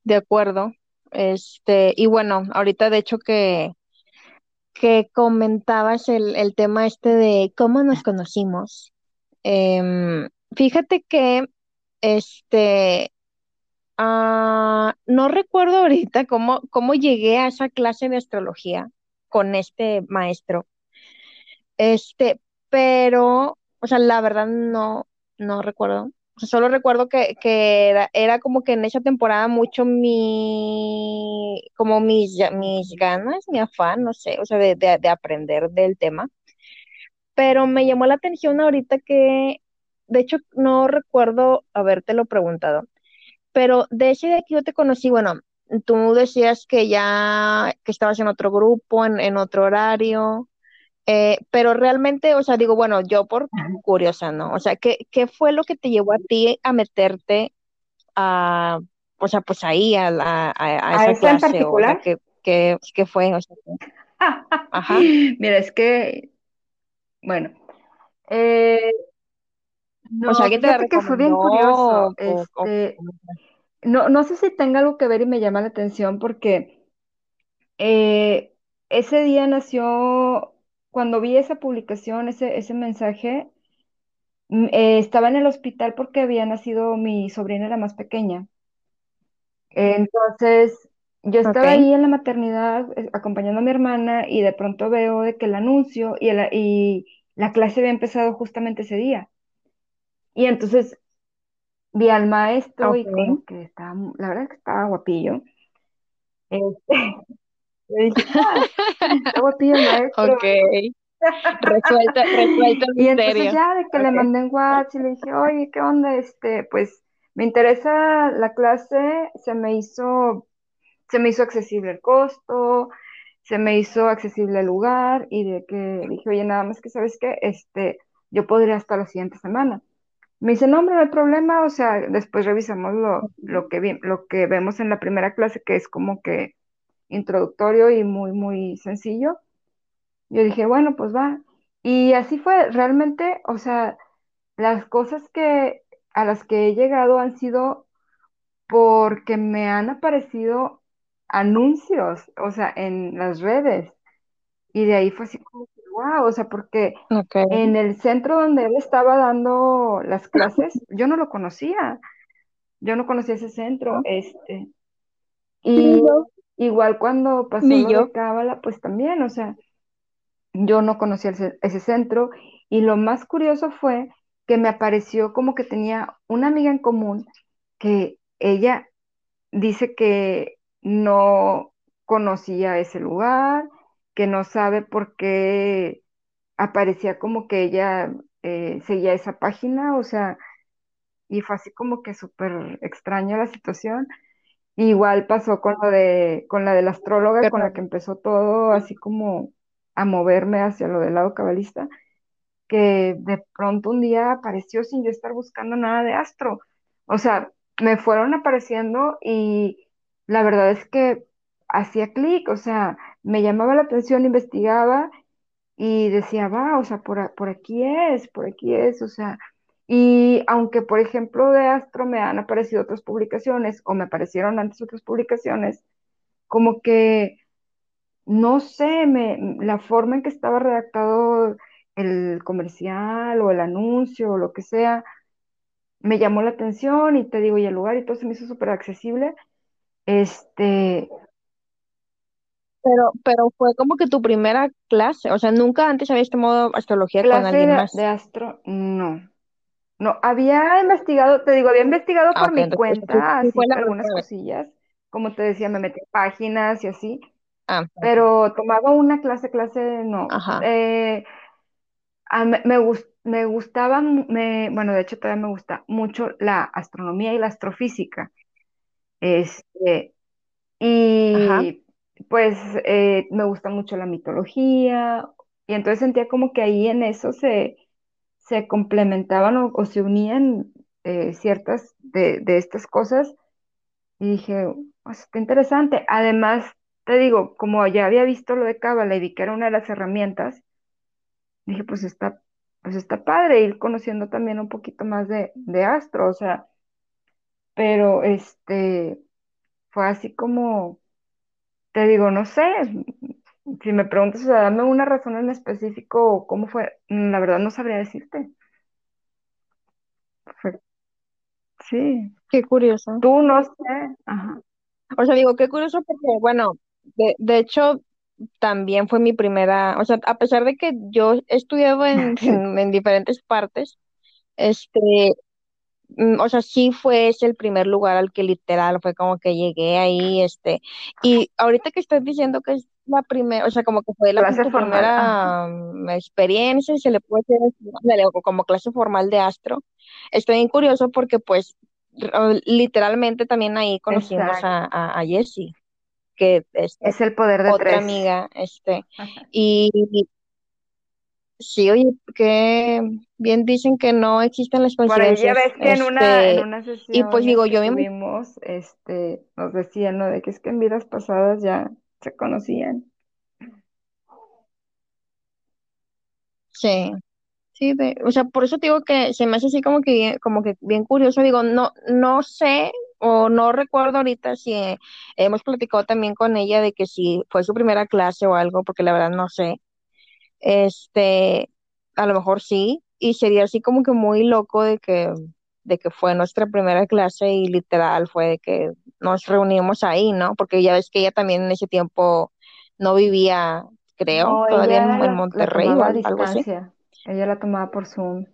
de acuerdo. Este, y bueno, ahorita de hecho que, que comentabas el, el tema este de cómo nos conocimos. em, fíjate que este ah, no recuerdo ahorita cómo, cómo llegué a esa clase de astrología con este maestro. Este, pero, o sea, la verdad no, no recuerdo. O sea, solo recuerdo que, que era, era como que en esa temporada mucho mi, como mis, mis ganas, mi afán, no sé, o sea, de, de, de aprender del tema. Pero me llamó la atención ahorita que, de hecho, no recuerdo habértelo preguntado, pero de ese de que yo te conocí, bueno, tú decías que ya, que estabas en otro grupo, en, en otro horario. Eh, pero realmente, o sea, digo, bueno, yo por curiosa, ¿no? O sea, ¿qué, qué fue lo que te llevó a ti a meterte a, o sea, pues ahí a, a, a ¿A esa esa en clase? O, sea, particular? ¿qué, qué, qué fue? O sea, ajá, Mira, es que, bueno, eh, o sea, no, ¿alguien te que fue bien curioso. O, o- o- Este, no, no sé si tenga algo que ver y me llama la atención porque eh, ese día nació, cuando vi esa publicación, ese, ese mensaje, mm, eh, estaba en el hospital porque había nacido mi sobrina, la más pequeña. Entonces, yo estaba ahí en la maternidad eh, acompañando a mi hermana y de pronto veo de que el anuncio y, el- y la clase había empezado justamente ese día. Y entonces vi al maestro y como que estaba, la verdad es que estaba guapillo. Este, le dije, ah, maestro. ok, resuelta, resuelta el Y entonces ya de que le mandé en WhatsApp y le dije, oye, ¿qué onda? Este, pues me interesa la clase, se me hizo, se me hizo accesible el costo, se me hizo accesible el lugar y de que dije, oye, nada más que sabes qué, este, yo podría hasta la siguiente semana. Me dice, no, hombre, no hay problema, o sea, después revisamos lo, lo que vi- lo que vemos en la primera clase, que es como que introductorio y muy, muy sencillo. Yo dije, bueno, pues va. Y así fue, realmente, o sea, las cosas que a las que he llegado han sido porque me han aparecido anuncios, o sea, en las redes. Y de ahí fue así como wow, o sea, porque en el centro donde él estaba dando las clases, yo no lo conocía, yo no conocía ese centro, este, y. igual cuando pasó Ni lo yo. de Cábala, pues también, o sea, yo no conocía ese, ese centro, y lo más curioso fue que me apareció como que tenía una amiga en común que ella dice que no conocía ese lugar, que no sabe por qué aparecía como que ella eh, seguía esa página, o sea, y fue así como que súper extraña la situación. Igual pasó con lo de, con la de la astróloga, con la que empezó todo así como a moverme hacia lo del lado cabalista, que de pronto un día apareció sin yo estar buscando nada de astro. O sea, me fueron apareciendo y la verdad es que hacía clic, o sea, me llamaba la atención, investigaba y decía, va, o sea, por, por aquí es, por aquí es, o sea, y aunque, por ejemplo, de Astro me han aparecido otras publicaciones o me aparecieron antes otras publicaciones, como que, no sé, me, la forma en que estaba redactado el comercial o el anuncio o lo que sea, me llamó la atención y te digo, y el lugar y todo se me hizo súper accesible. Este, Pero, pero fue como que tu primera clase. O sea, nunca antes habías tomado astrología con alguien de, de más. Astro, no. No, había investigado, te digo, había investigado Ah, por mi cuenta, así algunas vez. cosillas. Como te decía, me metí en páginas y así, Ah, pero tomaba una clase, clase, no. Ajá, Eh, a- me, me me gustaba, me, bueno, de hecho todavía me gusta mucho la astronomía y la astrofísica. Este, ajá. y pues eh, me gusta mucho la mitología, y entonces sentía como que ahí en eso se, se complementaban o, se unían eh, ciertas de, de estas cosas, y dije, "Pues, está interesante. Además, te digo, como ya había visto lo de Cábala y vi que era una de las herramientas, dije, pues está, pues está padre ir conociendo también un poquito más de, de astro, o sea, pero este fue así como Te digo, no sé, si me preguntas, o sea, dame una razón en específico cómo fue, mm, la verdad no sabría decirte. Fue- sí, Qué curioso. tú no sé, ajá, O sea, digo, qué curioso porque, bueno, de, de hecho, también fue mi primera, o sea, a pesar de que yo he estudiado en, en diferentes partes, este, mm, o sea, sí fue ese el primer lugar al que literal fue como que llegué ahí, este, y ahorita que estás diciendo que es la primera, o sea, como que fue la, clase primera mm, experiencia, se le puede decir, como clase formal de astro, estoy bien curioso porque pues literalmente también ahí conocimos a, a, a Jessie, que es es el poder de otra tres. amiga, este, y sí, oye, que bien dicen que no existen las Por ahí ya coincidencias, ves que en una, en este, y pues digo, yo me tuvimos, este, nos decían, ¿no? De que es que en vidas pasadas ya se conocían. Sí, sí, de- o sea, por eso digo que se me hace así como que bien, como que bien curioso, digo, no, no sé o no recuerdo ahorita si eh, hemos platicado también con ella de que si fue su primera clase o algo, porque la verdad no sé, este, a lo mejor sí, y sería así como que muy loco de que, de que fue nuestra primera clase y literal fue de que nos reunimos ahí, ¿no? Porque ya ves que ella también en ese tiempo no vivía, creo, No, todavía en, Monterrey o algo así. ella la tomaba por Zoom.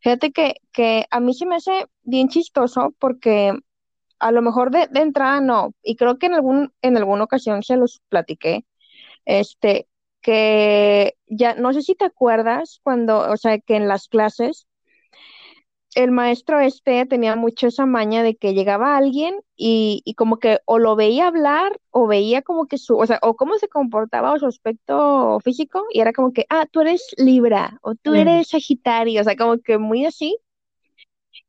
Fíjate que, que a mí se me hace bien chistoso porque a lo mejor de, de entrada no, y creo que en algún, en alguna ocasión se los platiqué, este, que ya, no sé si te acuerdas cuando, o sea, que en las clases el maestro este tenía mucho esa maña de que llegaba alguien y, y como que o lo veía hablar o veía como que su, o sea, o cómo se comportaba o su aspecto físico y era como que, ah, tú eres Libra o tú eres Sagitario, o sea, como que muy así.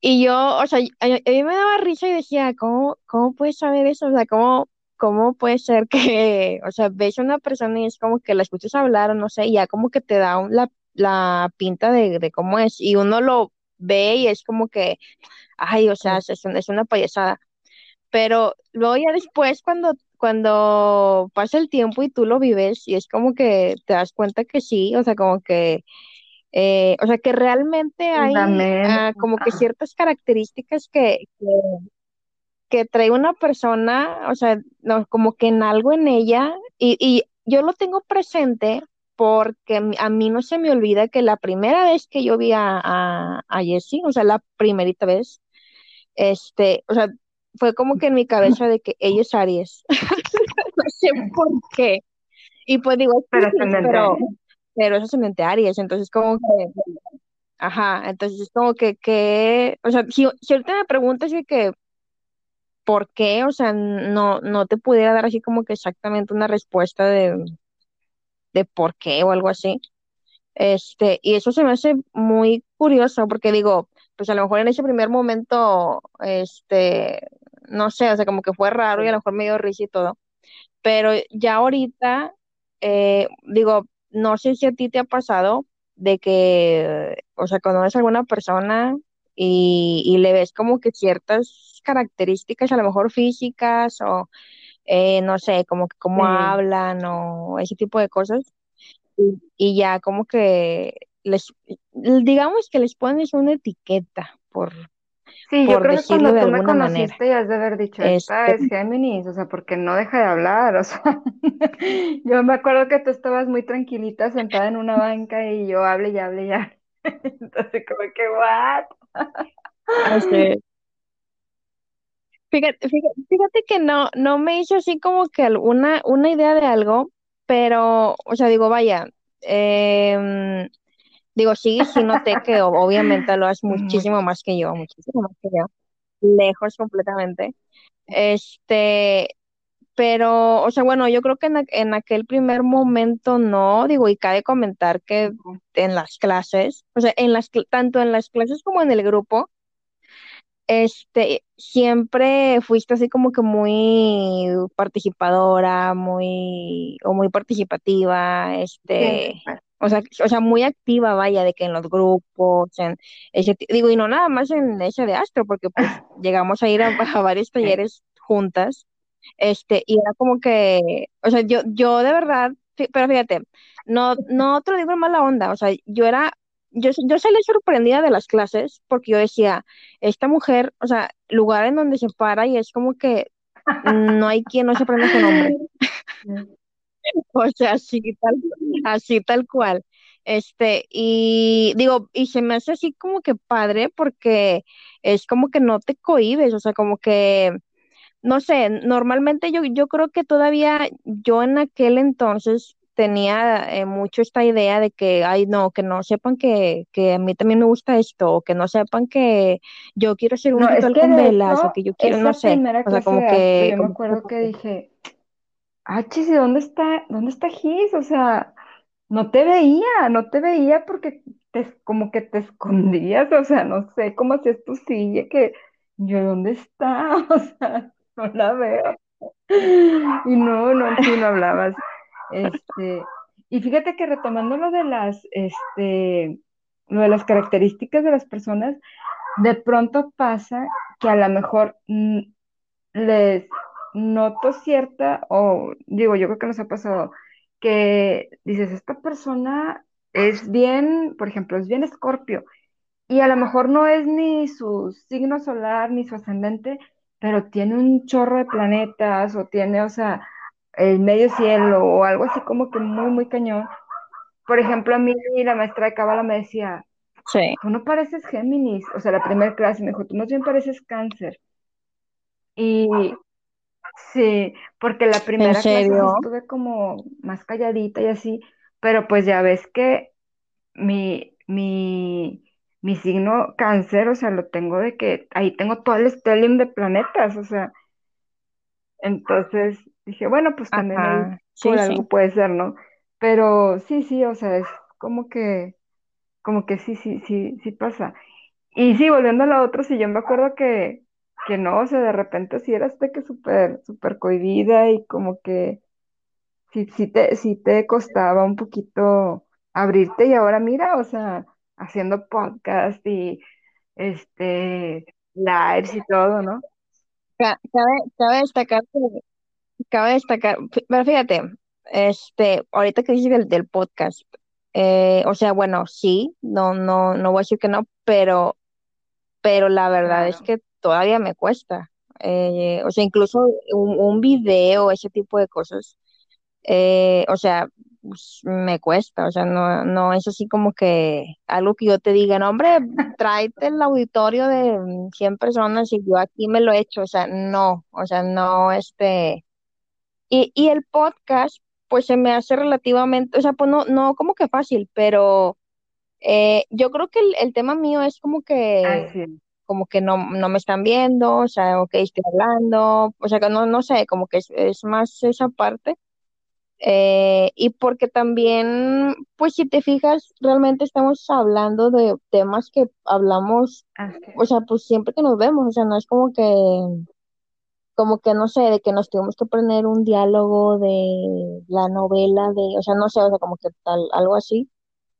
Y yo, o sea, a, a mí me daba risa y decía, ¿cómo, cómo puedes saber eso? O sea, ¿cómo, cómo puede ser que, o sea, ves a una persona y es como que la escuchas hablar o no sé, y ya como que te da un- la, la pinta de, de cómo es, y uno lo ve y es como que, ay, o sea, es, es un- es una payasada. Pero luego ya después, cuando, cuando pasa el tiempo y tú lo vives y es como que te das cuenta que sí, o sea, como que, eh, o sea, que realmente hay ah, como que ciertas características que, que, que trae una persona, o sea, no, como que en algo en ella, y, y yo lo tengo presente porque a mí no se me olvida que la primera vez que yo vi a, a, a Jessie, o sea, la primerita vez, este, o sea, fue como que en mi cabeza de que ella es Aries. No sé por qué. Y pues digo, Pero ascendente pero, pero es ascendente Aries, entonces como que, ajá, entonces es como que, que, o sea, si, si ahorita me preguntas de que, ¿por qué? O sea, no, no te pudiera dar así como que exactamente una respuesta de, de por qué o algo así. Este, y eso se me hace muy curioso porque digo, pues a lo mejor en ese primer momento, este, no sé, o sea, como que fue raro y a lo mejor me dio risa y todo, pero ya ahorita, eh, digo, no sé si a ti te ha pasado de que, o sea, cuando a alguna persona y, y le ves como que ciertas características, a lo mejor físicas o, eh, no sé, como que cómo Sí. hablan o ese tipo de cosas y, y ya como que les, digamos que les pones una etiqueta, por, Sí, yo creo que cuando tú me manera. conociste ya has de haber dicho, esta Este, es Géminis, o sea, porque no deja de hablar, o sea, yo me acuerdo que tú estabas muy tranquilita sentada en una banca y yo hable y hable y hable, entonces como que, ¿what? Fíjate, fíjate, fíjate que no, no me hizo así como que alguna, una idea de algo, pero, o sea, digo, vaya, em, digo, sí, sí noté que obviamente lo haces muchísimo más que yo, muchísimo más que yo, lejos completamente. Este, Pero, o sea, bueno, yo creo que en, en aquel primer momento no, digo, y cabe comentar que en las clases, o sea, en las, tanto en las clases como en el grupo, este, siempre fuiste así como que muy participadora, muy, o muy participativa, Sí, este, o sea, o sea, muy activa, vaya, de que en los grupos, en ese, digo, y no nada más en ese de Astro, porque pues llegamos a ir a, a varios talleres juntas, este, y era como que, o sea, yo, yo de verdad, pero fíjate, no, no te lo digo en mala onda, o sea, yo era, yo, yo salí sorprendida de las clases porque yo decía, esta mujer, o sea, lugar en donde se para y es como que no hay quien no se aprenda su nombre. O sea, así tal, así tal cual. Este, y digo, y se me hace así como que padre porque es como que no te cohibes, o sea, como que, no sé, normalmente yo, yo creo que todavía yo en aquel entonces tenía eh, mucho esta idea de que, ay, no, que no sepan que, que a mí también me gusta esto, o que no sepan que yo quiero hacer un No, es ritual que con velas, o que yo quiero, no sé, o sea, como que, yo me acuerdo que dije, ah, chis, ¿y dónde está, dónde está Gis? O sea, no te veía, no te veía porque te, como que te escondías, o sea, no sé cómo hacías tu silla, que yo, ¿dónde está? O sea, no la veo. Y no, no, sí, no hablabas. Este, y fíjate que retomando lo de las, este, lo de las características de las personas, de pronto pasa que a lo mejor mm, les noto cierta, o digo, yo creo que nos ha pasado, que dices, esta persona es bien, por ejemplo, es bien escorpio, y a lo mejor no es ni su signo solar ni su ascendente, pero tiene un chorro de planetas, o tiene, o sea, el medio cielo, o algo así como que muy, muy cañón. Por ejemplo, a mí la maestra de Cábala me decía, sí, tú no pareces Géminis, o sea, la primera clase me dijo, tú más bien pareces cáncer. Y Sí, porque la primera clase estuve como más calladita y así, pero pues ya ves que mi, mi, mi signo cáncer, o sea, lo tengo de que ahí tengo todo el stellium de planetas, o sea, entonces dije, bueno, pues también ahí por sí, algo puede ser, ¿no? Pero sí, sí, o sea, es como que, como que sí, sí, sí, sí pasa. Y sí, volviendo a la otra, sí, yo me acuerdo que, que no, o sea, de repente sí eras de que súper, súper cohibida y como que sí, sí te, sí te costaba un poquito abrirte y ahora mira, o sea, haciendo podcast y este lives y todo, ¿no? Ca- Cabe, cabe destacar que, cabe destacar, pero fíjate, este, ahorita que dices del, del podcast, eh, o sea, bueno, sí, no, no, no voy a decir que no, pero, pero la verdad es que todavía me cuesta. Eh, o sea, incluso un, un video, ese tipo de cosas, eh, o sea, pues, me cuesta, o sea, no, no es así como que algo que yo te diga, no, hombre, tráete el auditorio de mm, 100 personas y yo aquí me lo he hecho, o sea, no, o sea, no, este, y, y el podcast, pues se me hace relativamente, o sea, pues no, no como que fácil, pero eh, yo creo que el, el tema mío es como que, Así es. como que no, no me están viendo, o sea, ok, estoy hablando, o sea, que no, no sé, como que es, es más esa parte. Eh, y porque también, pues si te fijas, realmente estamos hablando de temas que hablamos, o sea, pues siempre que nos vemos, o sea, no es como que, como que no sé, de que nos tuvimos que poner un diálogo de la novela de, o sea, no sé, o sea, como que tal, algo así.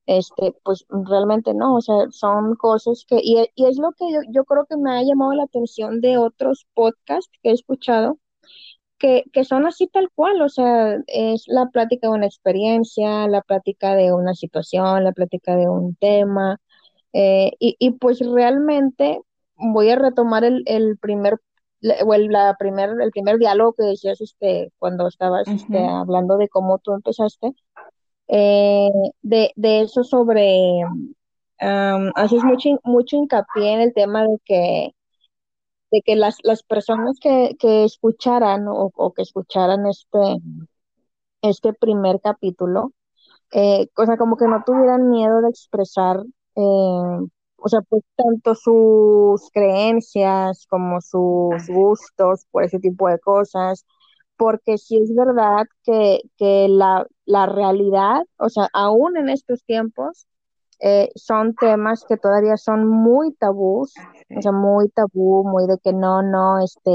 Este, pues realmente no, o sea, son cosas que, y, y es lo que yo, yo creo que me ha llamado la atención de otros podcasts que he escuchado que, que son así tal cual, o sea, es la plática de una experiencia, la plática de una situación, la plática de un tema, eh, y, y pues realmente voy a retomar el, el primer, la- o el, la primer, el primer diálogo que decías este, cuando estabas este, hablando de cómo tú empezaste, eh, de, de eso sobre, um, haces mucho, mucho hincapié en el tema de que de que las, las personas que, que escucharan o, o que escucharan este, este primer capítulo, eh, o sea, como que no tuvieran miedo de expresar, eh, o sea, pues tanto sus creencias como sus gustos por ese tipo de cosas, porque sí es verdad que, que la, la realidad, o sea, aún en estos tiempos, eh, son temas que todavía son muy tabús, o sea, muy tabú, muy de que no, no, este,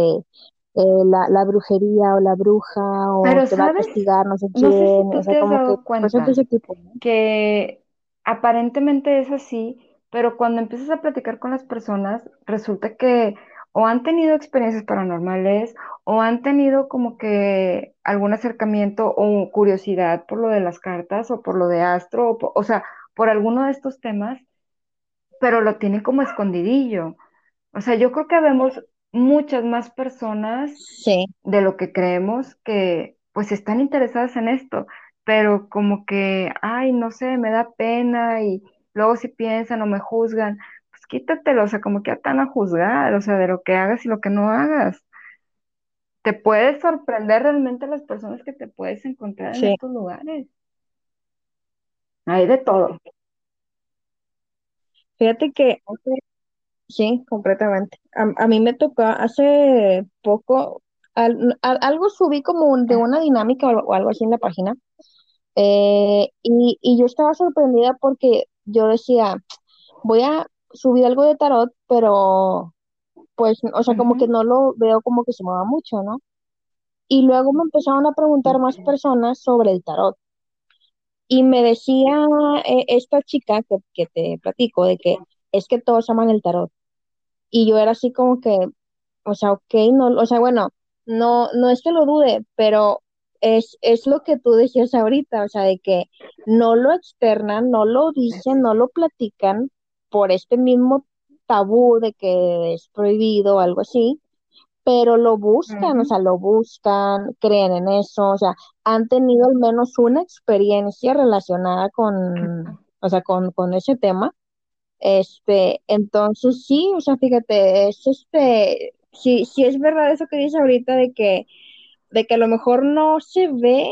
eh, la, la brujería o la bruja o Pero, te va a castigar no sé No sé si quién, o tú sea, te como que dado de cuenta ese tipo, ¿no? que aparentemente es así, pero cuando empiezas a platicar con las personas, resulta que o han tenido experiencias paranormales o han tenido como que algún acercamiento o curiosidad por lo de las cartas o por lo de astro, o, o sea, por alguno de estos temas, pero lo tienen como escondidillo. O sea, yo creo que vemos muchas más personas Sí, de lo que creemos que pues están interesadas en esto, pero como que, ay, no sé, me da pena y luego si piensan o me juzgan, pues quítatelo, o sea, como que están a juzgar, o sea, de lo que hagas y lo que no hagas. Te puedes sorprender realmente las personas que te puedes encontrar en sí. estos lugares. Hay de todo. Fíjate que sí, completamente. A, a mí me tocó hace poco, al- a- algo subí como un- de una dinámica o, o algo así en la página, eh, y, y yo estaba sorprendida porque yo decía, voy a subir algo de tarot, pero pues, o sea, como que no lo veo como que se mueva mucho, ¿no? Y luego me empezaron a preguntar más personas sobre el tarot. Y me decía eh, esta chica que, que te platico de que es que todos aman el tarot. Y yo era así como que, o sea, ok, no, o sea, bueno, no, no es que lo dude, pero es, es lo que tú decías ahorita, o sea, de que no lo externan, no lo dicen, no lo platican por este mismo tabú de que es prohibido o algo así pero lo buscan, o sea, lo buscan, creen en eso, o sea, han tenido al menos una experiencia relacionada con, o sea, con, con ese tema. Este, entonces sí, o sea, fíjate, es este, sí, sí es verdad eso que dice ahorita de que, de que a lo mejor no se ve,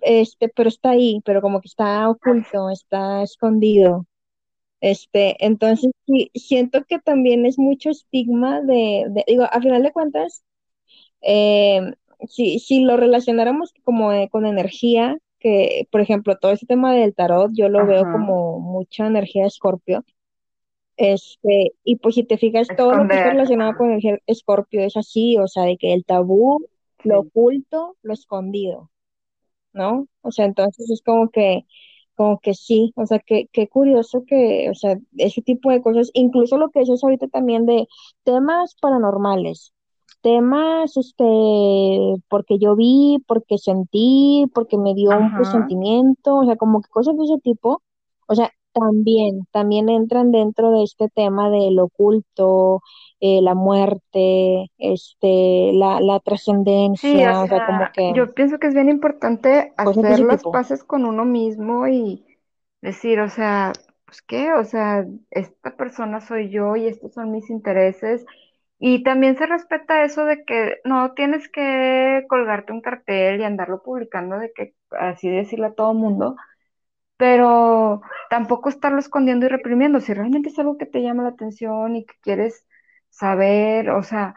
este, pero está ahí, pero como que está oculto, está escondido. Este, entonces sí, siento que también es mucho estigma de, de- digo, a final de cuentas, Eh, si, si lo relacionáramos como eh, con energía, que por ejemplo todo ese tema del tarot, yo lo veo como mucha energía de Escorpio. Este, y pues si te fijas, todo lo que está relacionado con energía Escorpio es así, o sea, de que el tabú, lo oculto, lo escondido, ¿no? O sea, entonces es como que, como que sí, o sea, que, qué curioso que, o sea, ese tipo de cosas, incluso lo que es ahorita también de temas paranormales. temas, este, porque yo vi, porque sentí, porque me dio un presentimiento, o sea, como que cosas de ese tipo, o sea, también, también entran dentro de este tema del oculto, eh, la muerte, este, la, la Sí, o trascendencia, o sea, como sea, que yo pienso que es bien importante hacer tipo. paces con uno mismo y decir, o sea, pues qué, o sea, esta persona soy yo y estos son mis intereses. Y también se respeta eso de que no tienes que colgarte un cartel y andarlo publicando de que así decirle a todo mundo, pero tampoco estarlo escondiendo y reprimiendo. Si realmente es algo que te llama la atención y que quieres saber, o sea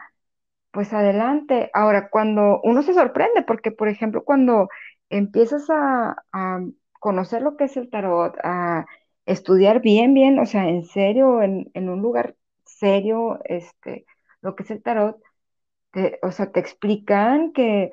pues adelante. Ahora, cuando uno se sorprende, porque por ejemplo, cuando empiezas a, a conocer lo que es el tarot, a estudiar bien, bien, o sea, en serio, en, en un lugar serio, este, lo que es el tarot, te- o sea, te explican que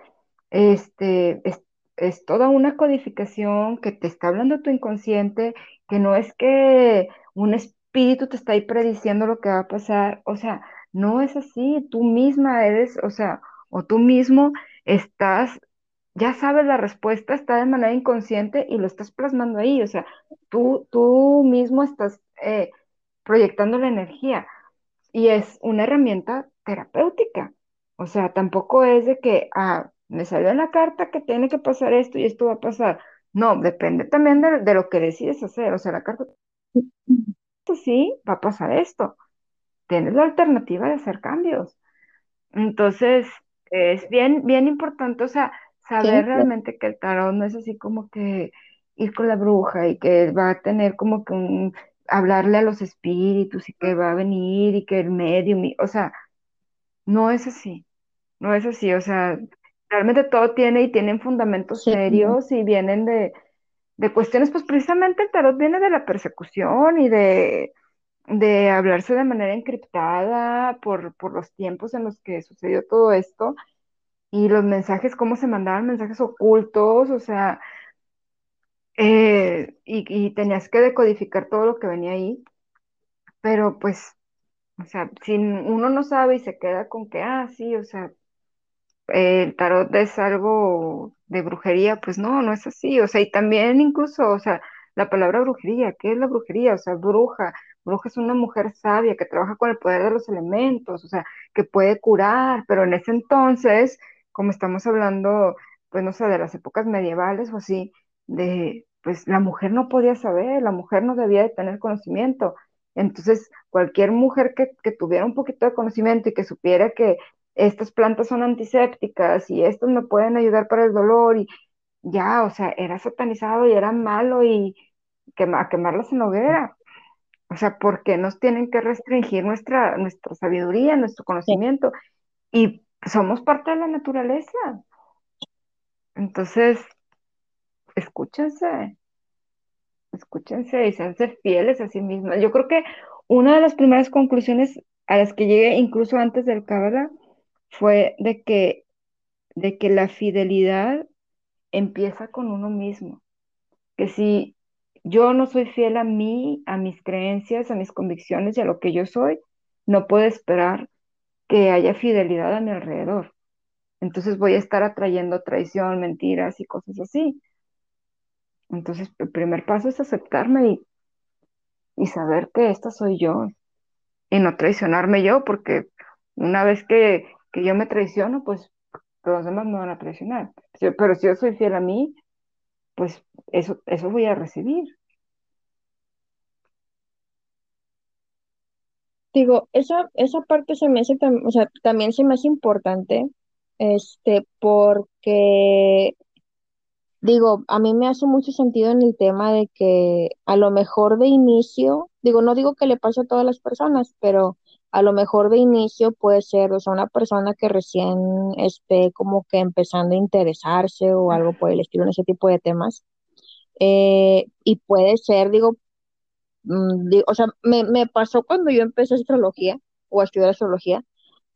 este, es, es toda una codificación que te está hablando tu inconsciente, que no es que un espíritu te está ahí prediciendo lo que va a pasar, o sea, no es así, tú misma eres, o sea, o tú mismo estás, ya sabes la respuesta, está de manera inconsciente y lo estás plasmando ahí, o sea, tú, tú mismo estás eh, proyectando la energía y es una herramienta terapéutica. O sea, tampoco es de que, ah, me salió en la carta que tiene que pasar esto y esto va a pasar. No, depende también de, de lo que decides hacer. O sea, la carta sí va a pasar esto. Tienes la alternativa de hacer cambios. Entonces, es bien, bien importante, o sea, Sí, saber realmente que el tarot no es así como que ir con la bruja y que va a tener como que un, hablarle a los espíritus y que va a venir y que el medium, y- o sea, no es así, no es así, o sea, realmente todo tiene y tienen fundamentos sí, serios y vienen de, de cuestiones, pues precisamente el tarot viene de la persecución y de, de hablarse de manera encriptada por, por los tiempos en los que sucedió todo esto y los mensajes, cómo se mandaban mensajes ocultos, o sea, eh, y, y tenías que decodificar todo lo que venía ahí, pero pues, o sea, si uno no sabe y se queda con que, ah, sí, o sea, el tarot es algo de brujería, pues no, no es así, o sea, y también incluso, o sea, la palabra brujería, ¿qué es la brujería? O sea, bruja, bruja es una mujer sabia que trabaja con el poder de los elementos, o sea, que puede curar, pero en ese entonces, como estamos hablando, pues no sé, de las épocas medievales o así, de, pues la mujer no podía saber, la mujer no debía de tener conocimiento. Entonces, cualquier mujer que, que tuviera un poquito de conocimiento y que supiera que estas plantas son antisépticas y estas me pueden ayudar para el dolor y ya, o sea, era satanizado y era malo y quema, a quemarlas en la hoguera. O sea, ¿por qué nos tienen que restringir nuestra, nuestra sabiduría, nuestro conocimiento? Y somos parte de la naturaleza. Entonces, escúchense, escúchense y seanse fieles a sí mismas. Yo creo que una de las primeras conclusiones a las que llegué, incluso antes del Cábala, fue de que, de que la fidelidad empieza con uno mismo. Que si yo no soy fiel a mí, a mis creencias, a mis convicciones y a lo que yo soy, no puedo esperar que haya fidelidad a mi alrededor. Entonces voy a estar atrayendo traición, mentiras y cosas así. Entonces el primer paso es aceptarme y, y saber que esta soy yo y no traicionarme yo, porque una vez que, que yo me traiciono, pues los demás me van a traicionar. Pero si yo soy fiel a mí, pues eso, eso voy a recibir. Digo, esa, esa parte se me hace, o sea, también se me hace importante, este, porque, digo, a mí me hace mucho sentido en el tema de que a lo mejor de inicio, digo, no digo que le pase a todas las personas, pero a lo mejor de inicio puede ser, o sea, una persona que recién esté como que empezando a interesarse o algo por el estilo en ese tipo de temas, eh, y puede ser, digo, mm, di- o sea, me, me pasó cuando yo empecé astrología o a estudiar astrología,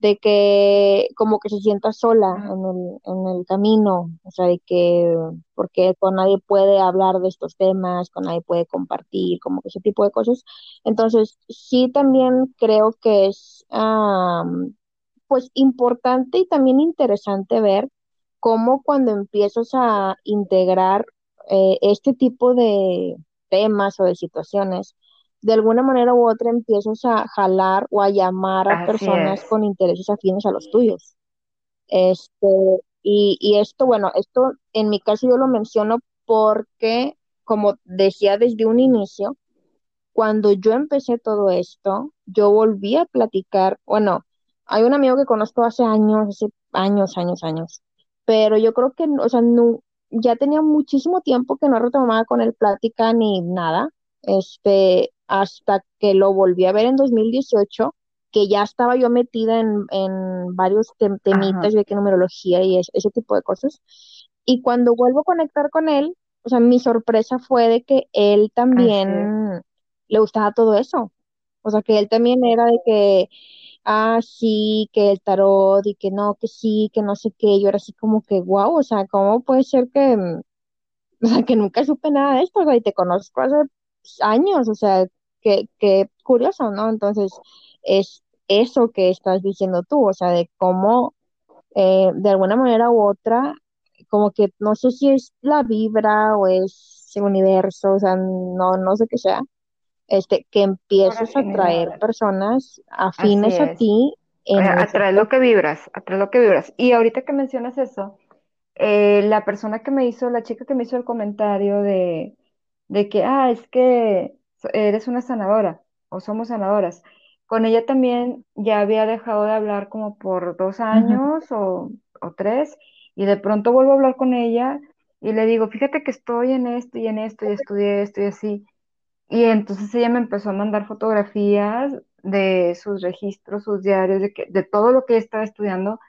de que como que se sienta sola en el, en el camino, o sea, de que porque con nadie puede hablar de estos temas, con nadie puede compartir, como que ese tipo de cosas. Entonces, sí también creo que es pues importante y también interesante ver cómo cuando empiezas a integrar eh, este tipo de temas o de situaciones, de alguna manera u otra empiezas a jalar o a llamar a Así personas es, con intereses afines a los tuyos. Este, y, y esto, bueno, esto en mi caso yo lo menciono porque, como decía desde un inicio, cuando yo empecé todo esto, yo volví a platicar, bueno, hay un amigo que conozco hace años, hace años, años, años, pero yo creo que, o sea, no, ya tenía muchísimo tiempo que no retomaba con él plática ni nada, este, hasta que lo volví a ver en 2018, que ya estaba yo metida en, en varios tem- temitas ajá, de que numerología y es- ese tipo de cosas, y cuando vuelvo a conectar con él, o sea, mi sorpresa fue de que él también le gustaba todo eso. O sea, que él también era de que, ah, sí, que el tarot y que no, que sí, que no sé qué. Yo era así como que, wow, o sea, ¿cómo puede ser que, o sea, que nunca supe nada de esto? O sea, y te conozco hace años, o sea, que, que curioso, ¿no? Entonces, es eso que estás diciendo tú, o sea, de cómo, eh, de alguna manera u otra, como que no sé si es la vibra o es el universo, o sea, no, no sé qué sea este, que empieces a atraer personas afines a ti en atrae lo que vibras, atrae lo que vibras. Y ahorita que mencionas eso, eh, la persona que me hizo, la chica que me hizo el comentario de, de que, ah, es que eres una sanadora o somos sanadoras. Con ella también ya había dejado de hablar como por dos años o, o tres, y de pronto vuelvo a hablar con ella y le digo, fíjate que estoy en esto y en esto y estudié esto y así. Y entonces ella me empezó a mandar fotografías de sus registros, sus diarios, de, que, de todo lo que ella estaba estudiando.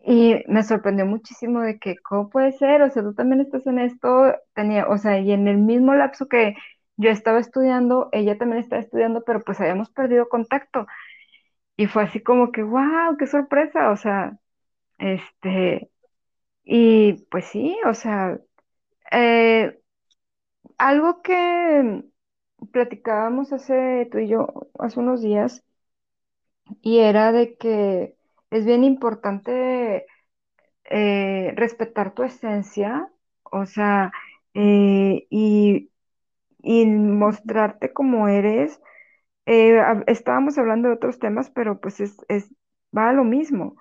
Y me sorprendió muchísimo de que, ¿cómo puede ser? O sea, tú también estás en esto, tenía, o sea, y en el mismo lapso que yo estaba estudiando, ella también estaba estudiando, pero pues habíamos perdido contacto. Y fue así como que, wow, qué sorpresa, o sea, este, y pues sí, o sea, eh, algo que platicábamos hace tú y yo, hace unos días, y era de que es bien importante eh, respetar tu esencia, o sea, eh, y, y mostrarte como eres. Eh, estábamos hablando de otros temas, pero pues es, es, va lo mismo.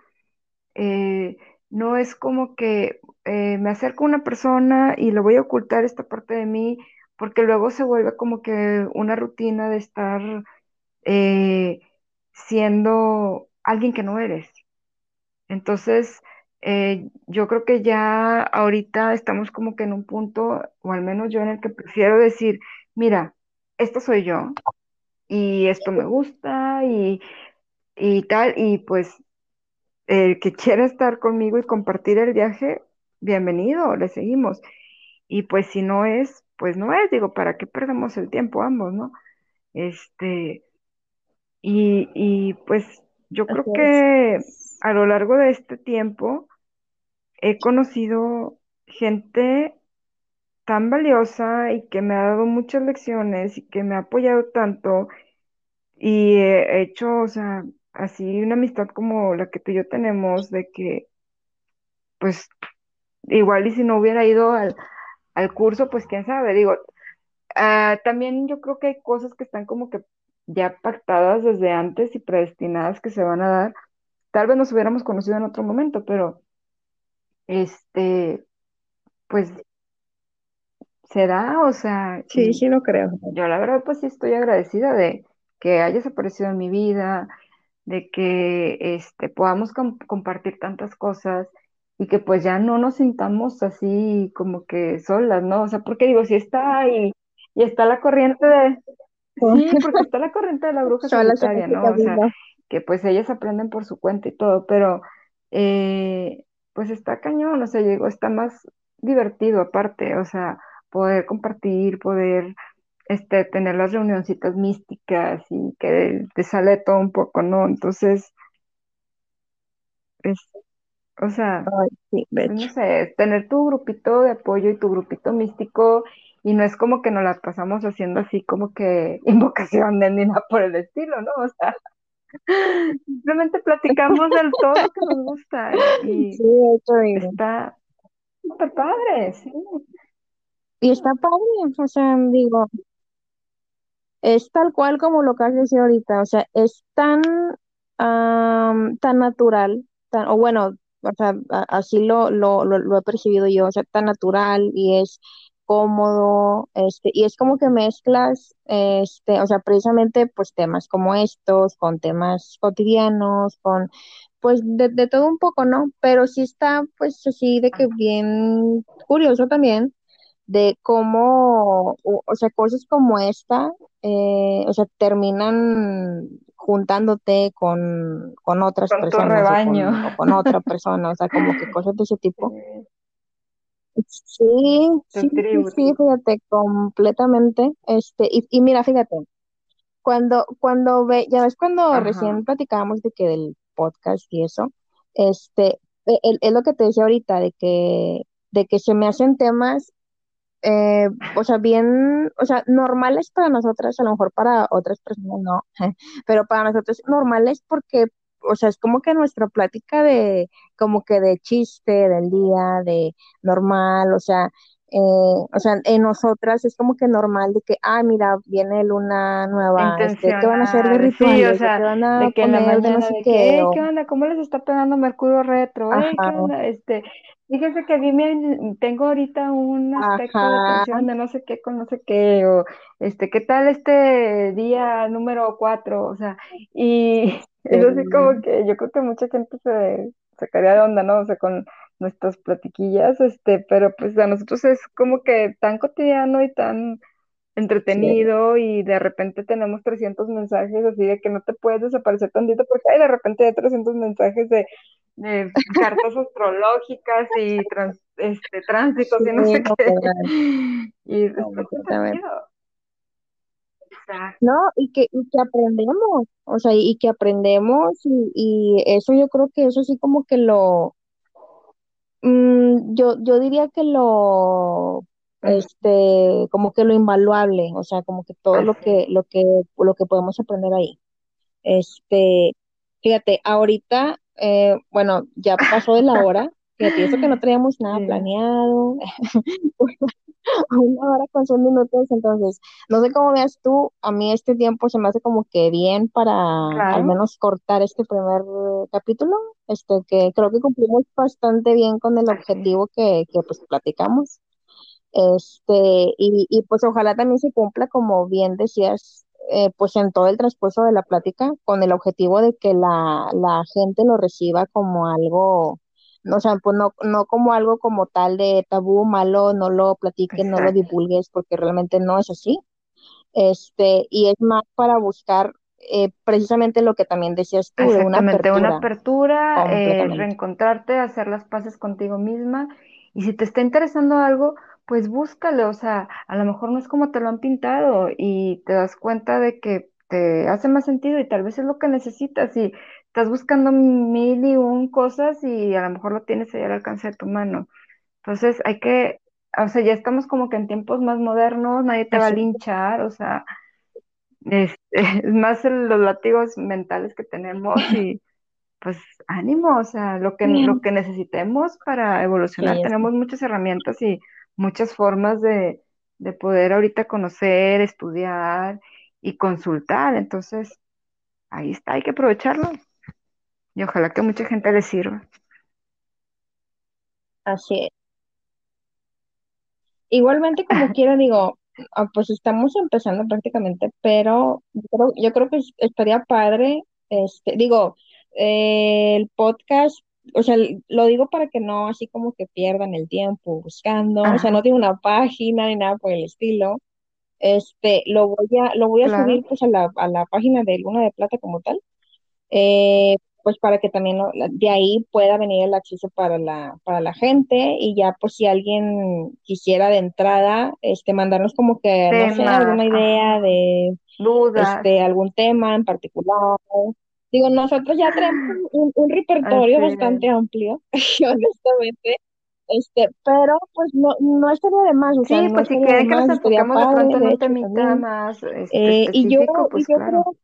Eh, no es como que eh, me acerco a una persona y le voy a ocultar esta parte de mí, porque luego se vuelve como que una rutina de estar siendo alguien que no eres. Entonces, eh, yo creo que ya ahorita estamos como que en un punto, o al menos yo en el que prefiero decir, mira, esto soy yo y esto me gusta y, y tal, y pues el que quiera estar conmigo y compartir el viaje, bienvenido, le seguimos. Y pues si no es, pues no es, digo, ¿para qué perdemos el tiempo ambos, no? Este, y, y pues yo Así creo es. que a lo largo de este tiempo, he conocido gente tan valiosa y que me ha dado muchas lecciones y que me ha apoyado tanto y he hecho, o sea, así una amistad como la que tú y yo tenemos, de que pues igual y si no hubiera ido al, al curso, pues quién sabe, digo, ah, también yo creo que hay cosas que están como que ya pactadas desde antes y predestinadas que se van a dar. Tal vez nos hubiéramos conocido en otro momento, pero este, pues se da, o sea, Sí, sí lo creo. Yo la verdad pues sí estoy agradecida de que hayas aparecido en mi vida, de que este, podamos com- compartir tantas cosas y que pues ya no nos sintamos así como que solas, ¿no? O sea, porque digo, si está y, y está la corriente de, sí, porque está la corriente de la bruja solitaria, ¿no? O sea, que pues ellas aprenden por su cuenta y todo, pero eh, pues está cañón, o sea, llegó, está más divertido aparte, o sea, poder compartir, poder este, tener las reunioncitas místicas y que te sale todo un poco, ¿no? Entonces, es, o sea, Ay, sí, pues no sé, tener tu grupito de apoyo y tu grupito místico y no es como que nos las pasamos haciendo así como que invocaciones ni nada por el estilo, ¿no? O sea, Simplemente platicamos del todo lo que nos gusta y Sí, de está súper padre, sí. y está padre, o sea, digo, es tal cual como lo que has dicho ahorita, o sea, es tan, tan natural, tan, o bueno, o sea, así lo, lo, lo, lo he percibido yo, o sea, tan natural y es cómodo, este, y es como que mezclas, este, o sea, precisamente, pues temas como estos, con temas cotidianos, con, pues, de, de todo un poco, ¿no? Pero sí está, pues, así de que bien curioso también de cómo, o, o sea, cosas como esta, eh, o sea, terminan juntándote con, con otras Con tu personas o rebaño. con, o con otra persona, o sea, como que cosas de ese tipo. Sí, Sí, sí, fíjate, completamente. Este, y, y mira, fíjate, cuando, cuando ve, ya ves cuando Ajá, recién platicábamos de que del podcast y eso, este, e- el- es lo que te decía ahorita, de que, de que se me hacen temas eh, o sea, bien, o sea, normales para nosotras, a lo mejor para otras personas no, pero para nosotros normales porque, o sea, es como que nuestra plática de, como que de chiste del día, de normal, o sea, eh, o sea, en nosotras es como que normal de que, ah, mira, viene luna nueva, este, ¿qué van a hacer de intencional, sí, o rituales? ¿O qué sea, van a de que en la poner de no sé de qué? hey, O, ¿qué onda? ¿Cómo les está pegando Mercurio retro? Hey, ¿qué ajá, onda? Este, fíjese que vi tengo ahorita un aspecto de ajá, tensión de no sé qué con no sé qué, o este, ¿qué tal este día número cuatro? O sea, y es así como que yo creo que mucha gente se sacaría de onda, ¿no? O sea, con nuestras platiquillas, este, pero pues a nosotros es como que tan cotidiano y tan sí, entretenido y de repente tenemos 300 mensajes así de que no te puedes desaparecer tantito porque hay de repente hay 300 mensajes de, de cartas astrológicas y trans- este, tránsitos sí, y no sé qué. Y completamente. chido. Exacto. No, y que, y que aprendemos, o sea, y que aprendemos y, y eso yo creo que eso sí como que lo, mm, yo, yo diría que lo, este, como que lo invaluable, o sea, como que todo lo que, lo que, lo que podemos aprender ahí. Este, fíjate, ahorita, eh, bueno, ya pasó de la hora, fíjate, eso que no traíamos nada planeado, Una hora con sus minutos, entonces, no sé cómo veas tú, a mí este tiempo se me hace como que bien para al menos cortar este primer capítulo, este que creo que cumplimos bastante bien con el objetivo que, que pues platicamos, este, y, y pues ojalá también se cumpla como bien decías, eh, pues en todo el transcurso de la plática, con el objetivo de que la, la gente lo reciba como algo o sea, pues no, no como algo como tal de tabú, malo, no lo platiques, no lo divulgues, porque realmente no es así. Este, y es más para buscar eh, precisamente lo que también decías tú, de una Exactamente, una apertura apertura, eh, reencontrarte, hacer las paces contigo misma. Y si te está interesando algo, pues búscalo. O sea, a lo mejor no es como te lo han pintado y te das cuenta de que te hace más sentido y tal vez es lo que necesitas. Y estás buscando mil y un cosas y a lo mejor lo tienes ahí al alcance de tu mano. Entonces hay que, o sea, ya estamos como que en tiempos más modernos, nadie te va a linchar, o sea, este, es más el- los látigos mentales que tenemos y pues ánimo, o sea, lo que, lo que necesitemos para evolucionar, sí, tenemos muchas herramientas y muchas formas de, de poder ahorita conocer, estudiar y consultar. Entonces, ahí está, hay que aprovecharlo y ojalá que mucha gente le sirva. así es. Igualmente, como quiera, digo, ah, pues estamos empezando prácticamente, pero yo creo, yo creo que es- estaría padre, este, digo, eh, el podcast, o sea, lo digo para que no así como que pierdan el tiempo buscando, o sea, no tiene una página ni nada por el estilo. Este, lo voy a, lo voy a claro. subir pues a la, a la página de Luna de Plata como tal eh, pues para que también lo- de ahí pueda venir el acceso para la, para la gente y ya pues si alguien quisiera de entrada, este, mandarnos como que, no sé, alguna idea de dudas, este, algún tema en particular. Digo, nosotros ya tenemos un, un repertorio así es. bastante amplio, honestamente, este, pero pues no, no estaría de más, o sea, Sí, no pues si quieren que nos enfoquemos de pronto en un temita más este, Eh, y yo, específico, y pues yo claro. creo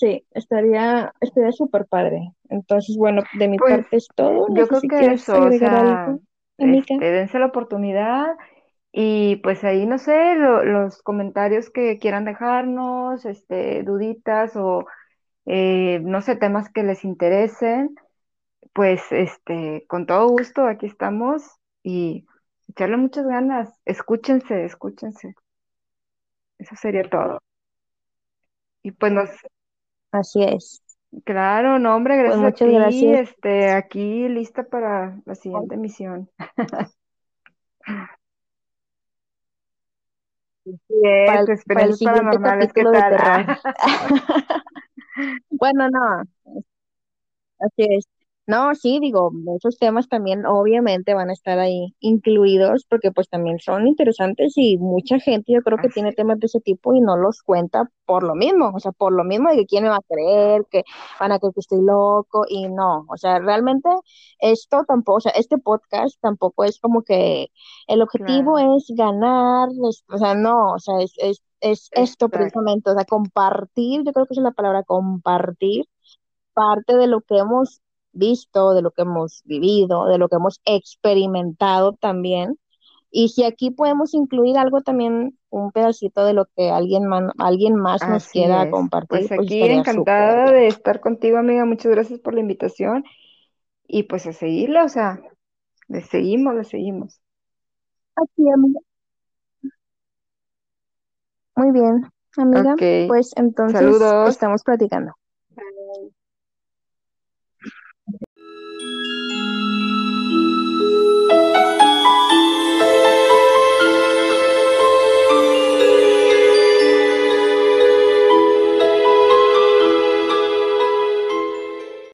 Sí, estaría, estaría súper padre. Entonces, bueno, de mi Pues parte es todo. No yo creo si que eso, o sea, este, dense la oportunidad y pues ahí no sé, lo- los comentarios que quieran dejarnos, este, duditas o eh, no sé, temas que les interesen, pues este, con todo gusto aquí estamos y echarle muchas ganas, escúchense, escúchense, eso sería todo. Y pues nos, Así es. claro, no, hombre, Pues gracias a muchas ti, gracias este, aquí lista para la siguiente misión. Para es, el, para el experiencias siguiente paranormales, ¿qué capítulo de tal? terror. Bueno, no. Así es. No, sí, digo, esos temas también obviamente van a estar ahí incluidos porque pues también son interesantes y mucha gente yo creo que tiene temas de ese tipo y no los cuenta por lo mismo, o sea, por lo mismo de que quién me va a creer, que van a creer que estoy loco y no, o sea, realmente esto tampoco, o sea, este podcast tampoco es como que el objetivo claro, es ganar, es- o sea, no, o sea, es, es, es esto precisamente, o sea, compartir, yo creo que esa es la palabra compartir parte de lo que hemos visto, de lo que hemos vivido, de lo que hemos experimentado también. Y si aquí podemos incluir algo también, un pedacito de lo que alguien, man- alguien más nos así quiera es. compartir, Pues pues aquí encantada de estar contigo, amiga, muchas gracias por la invitación y pues a seguirla, o sea, le seguimos, le seguimos. Aquí, amiga. Muy bien, amiga. Pues entonces saludos. estamos platicando.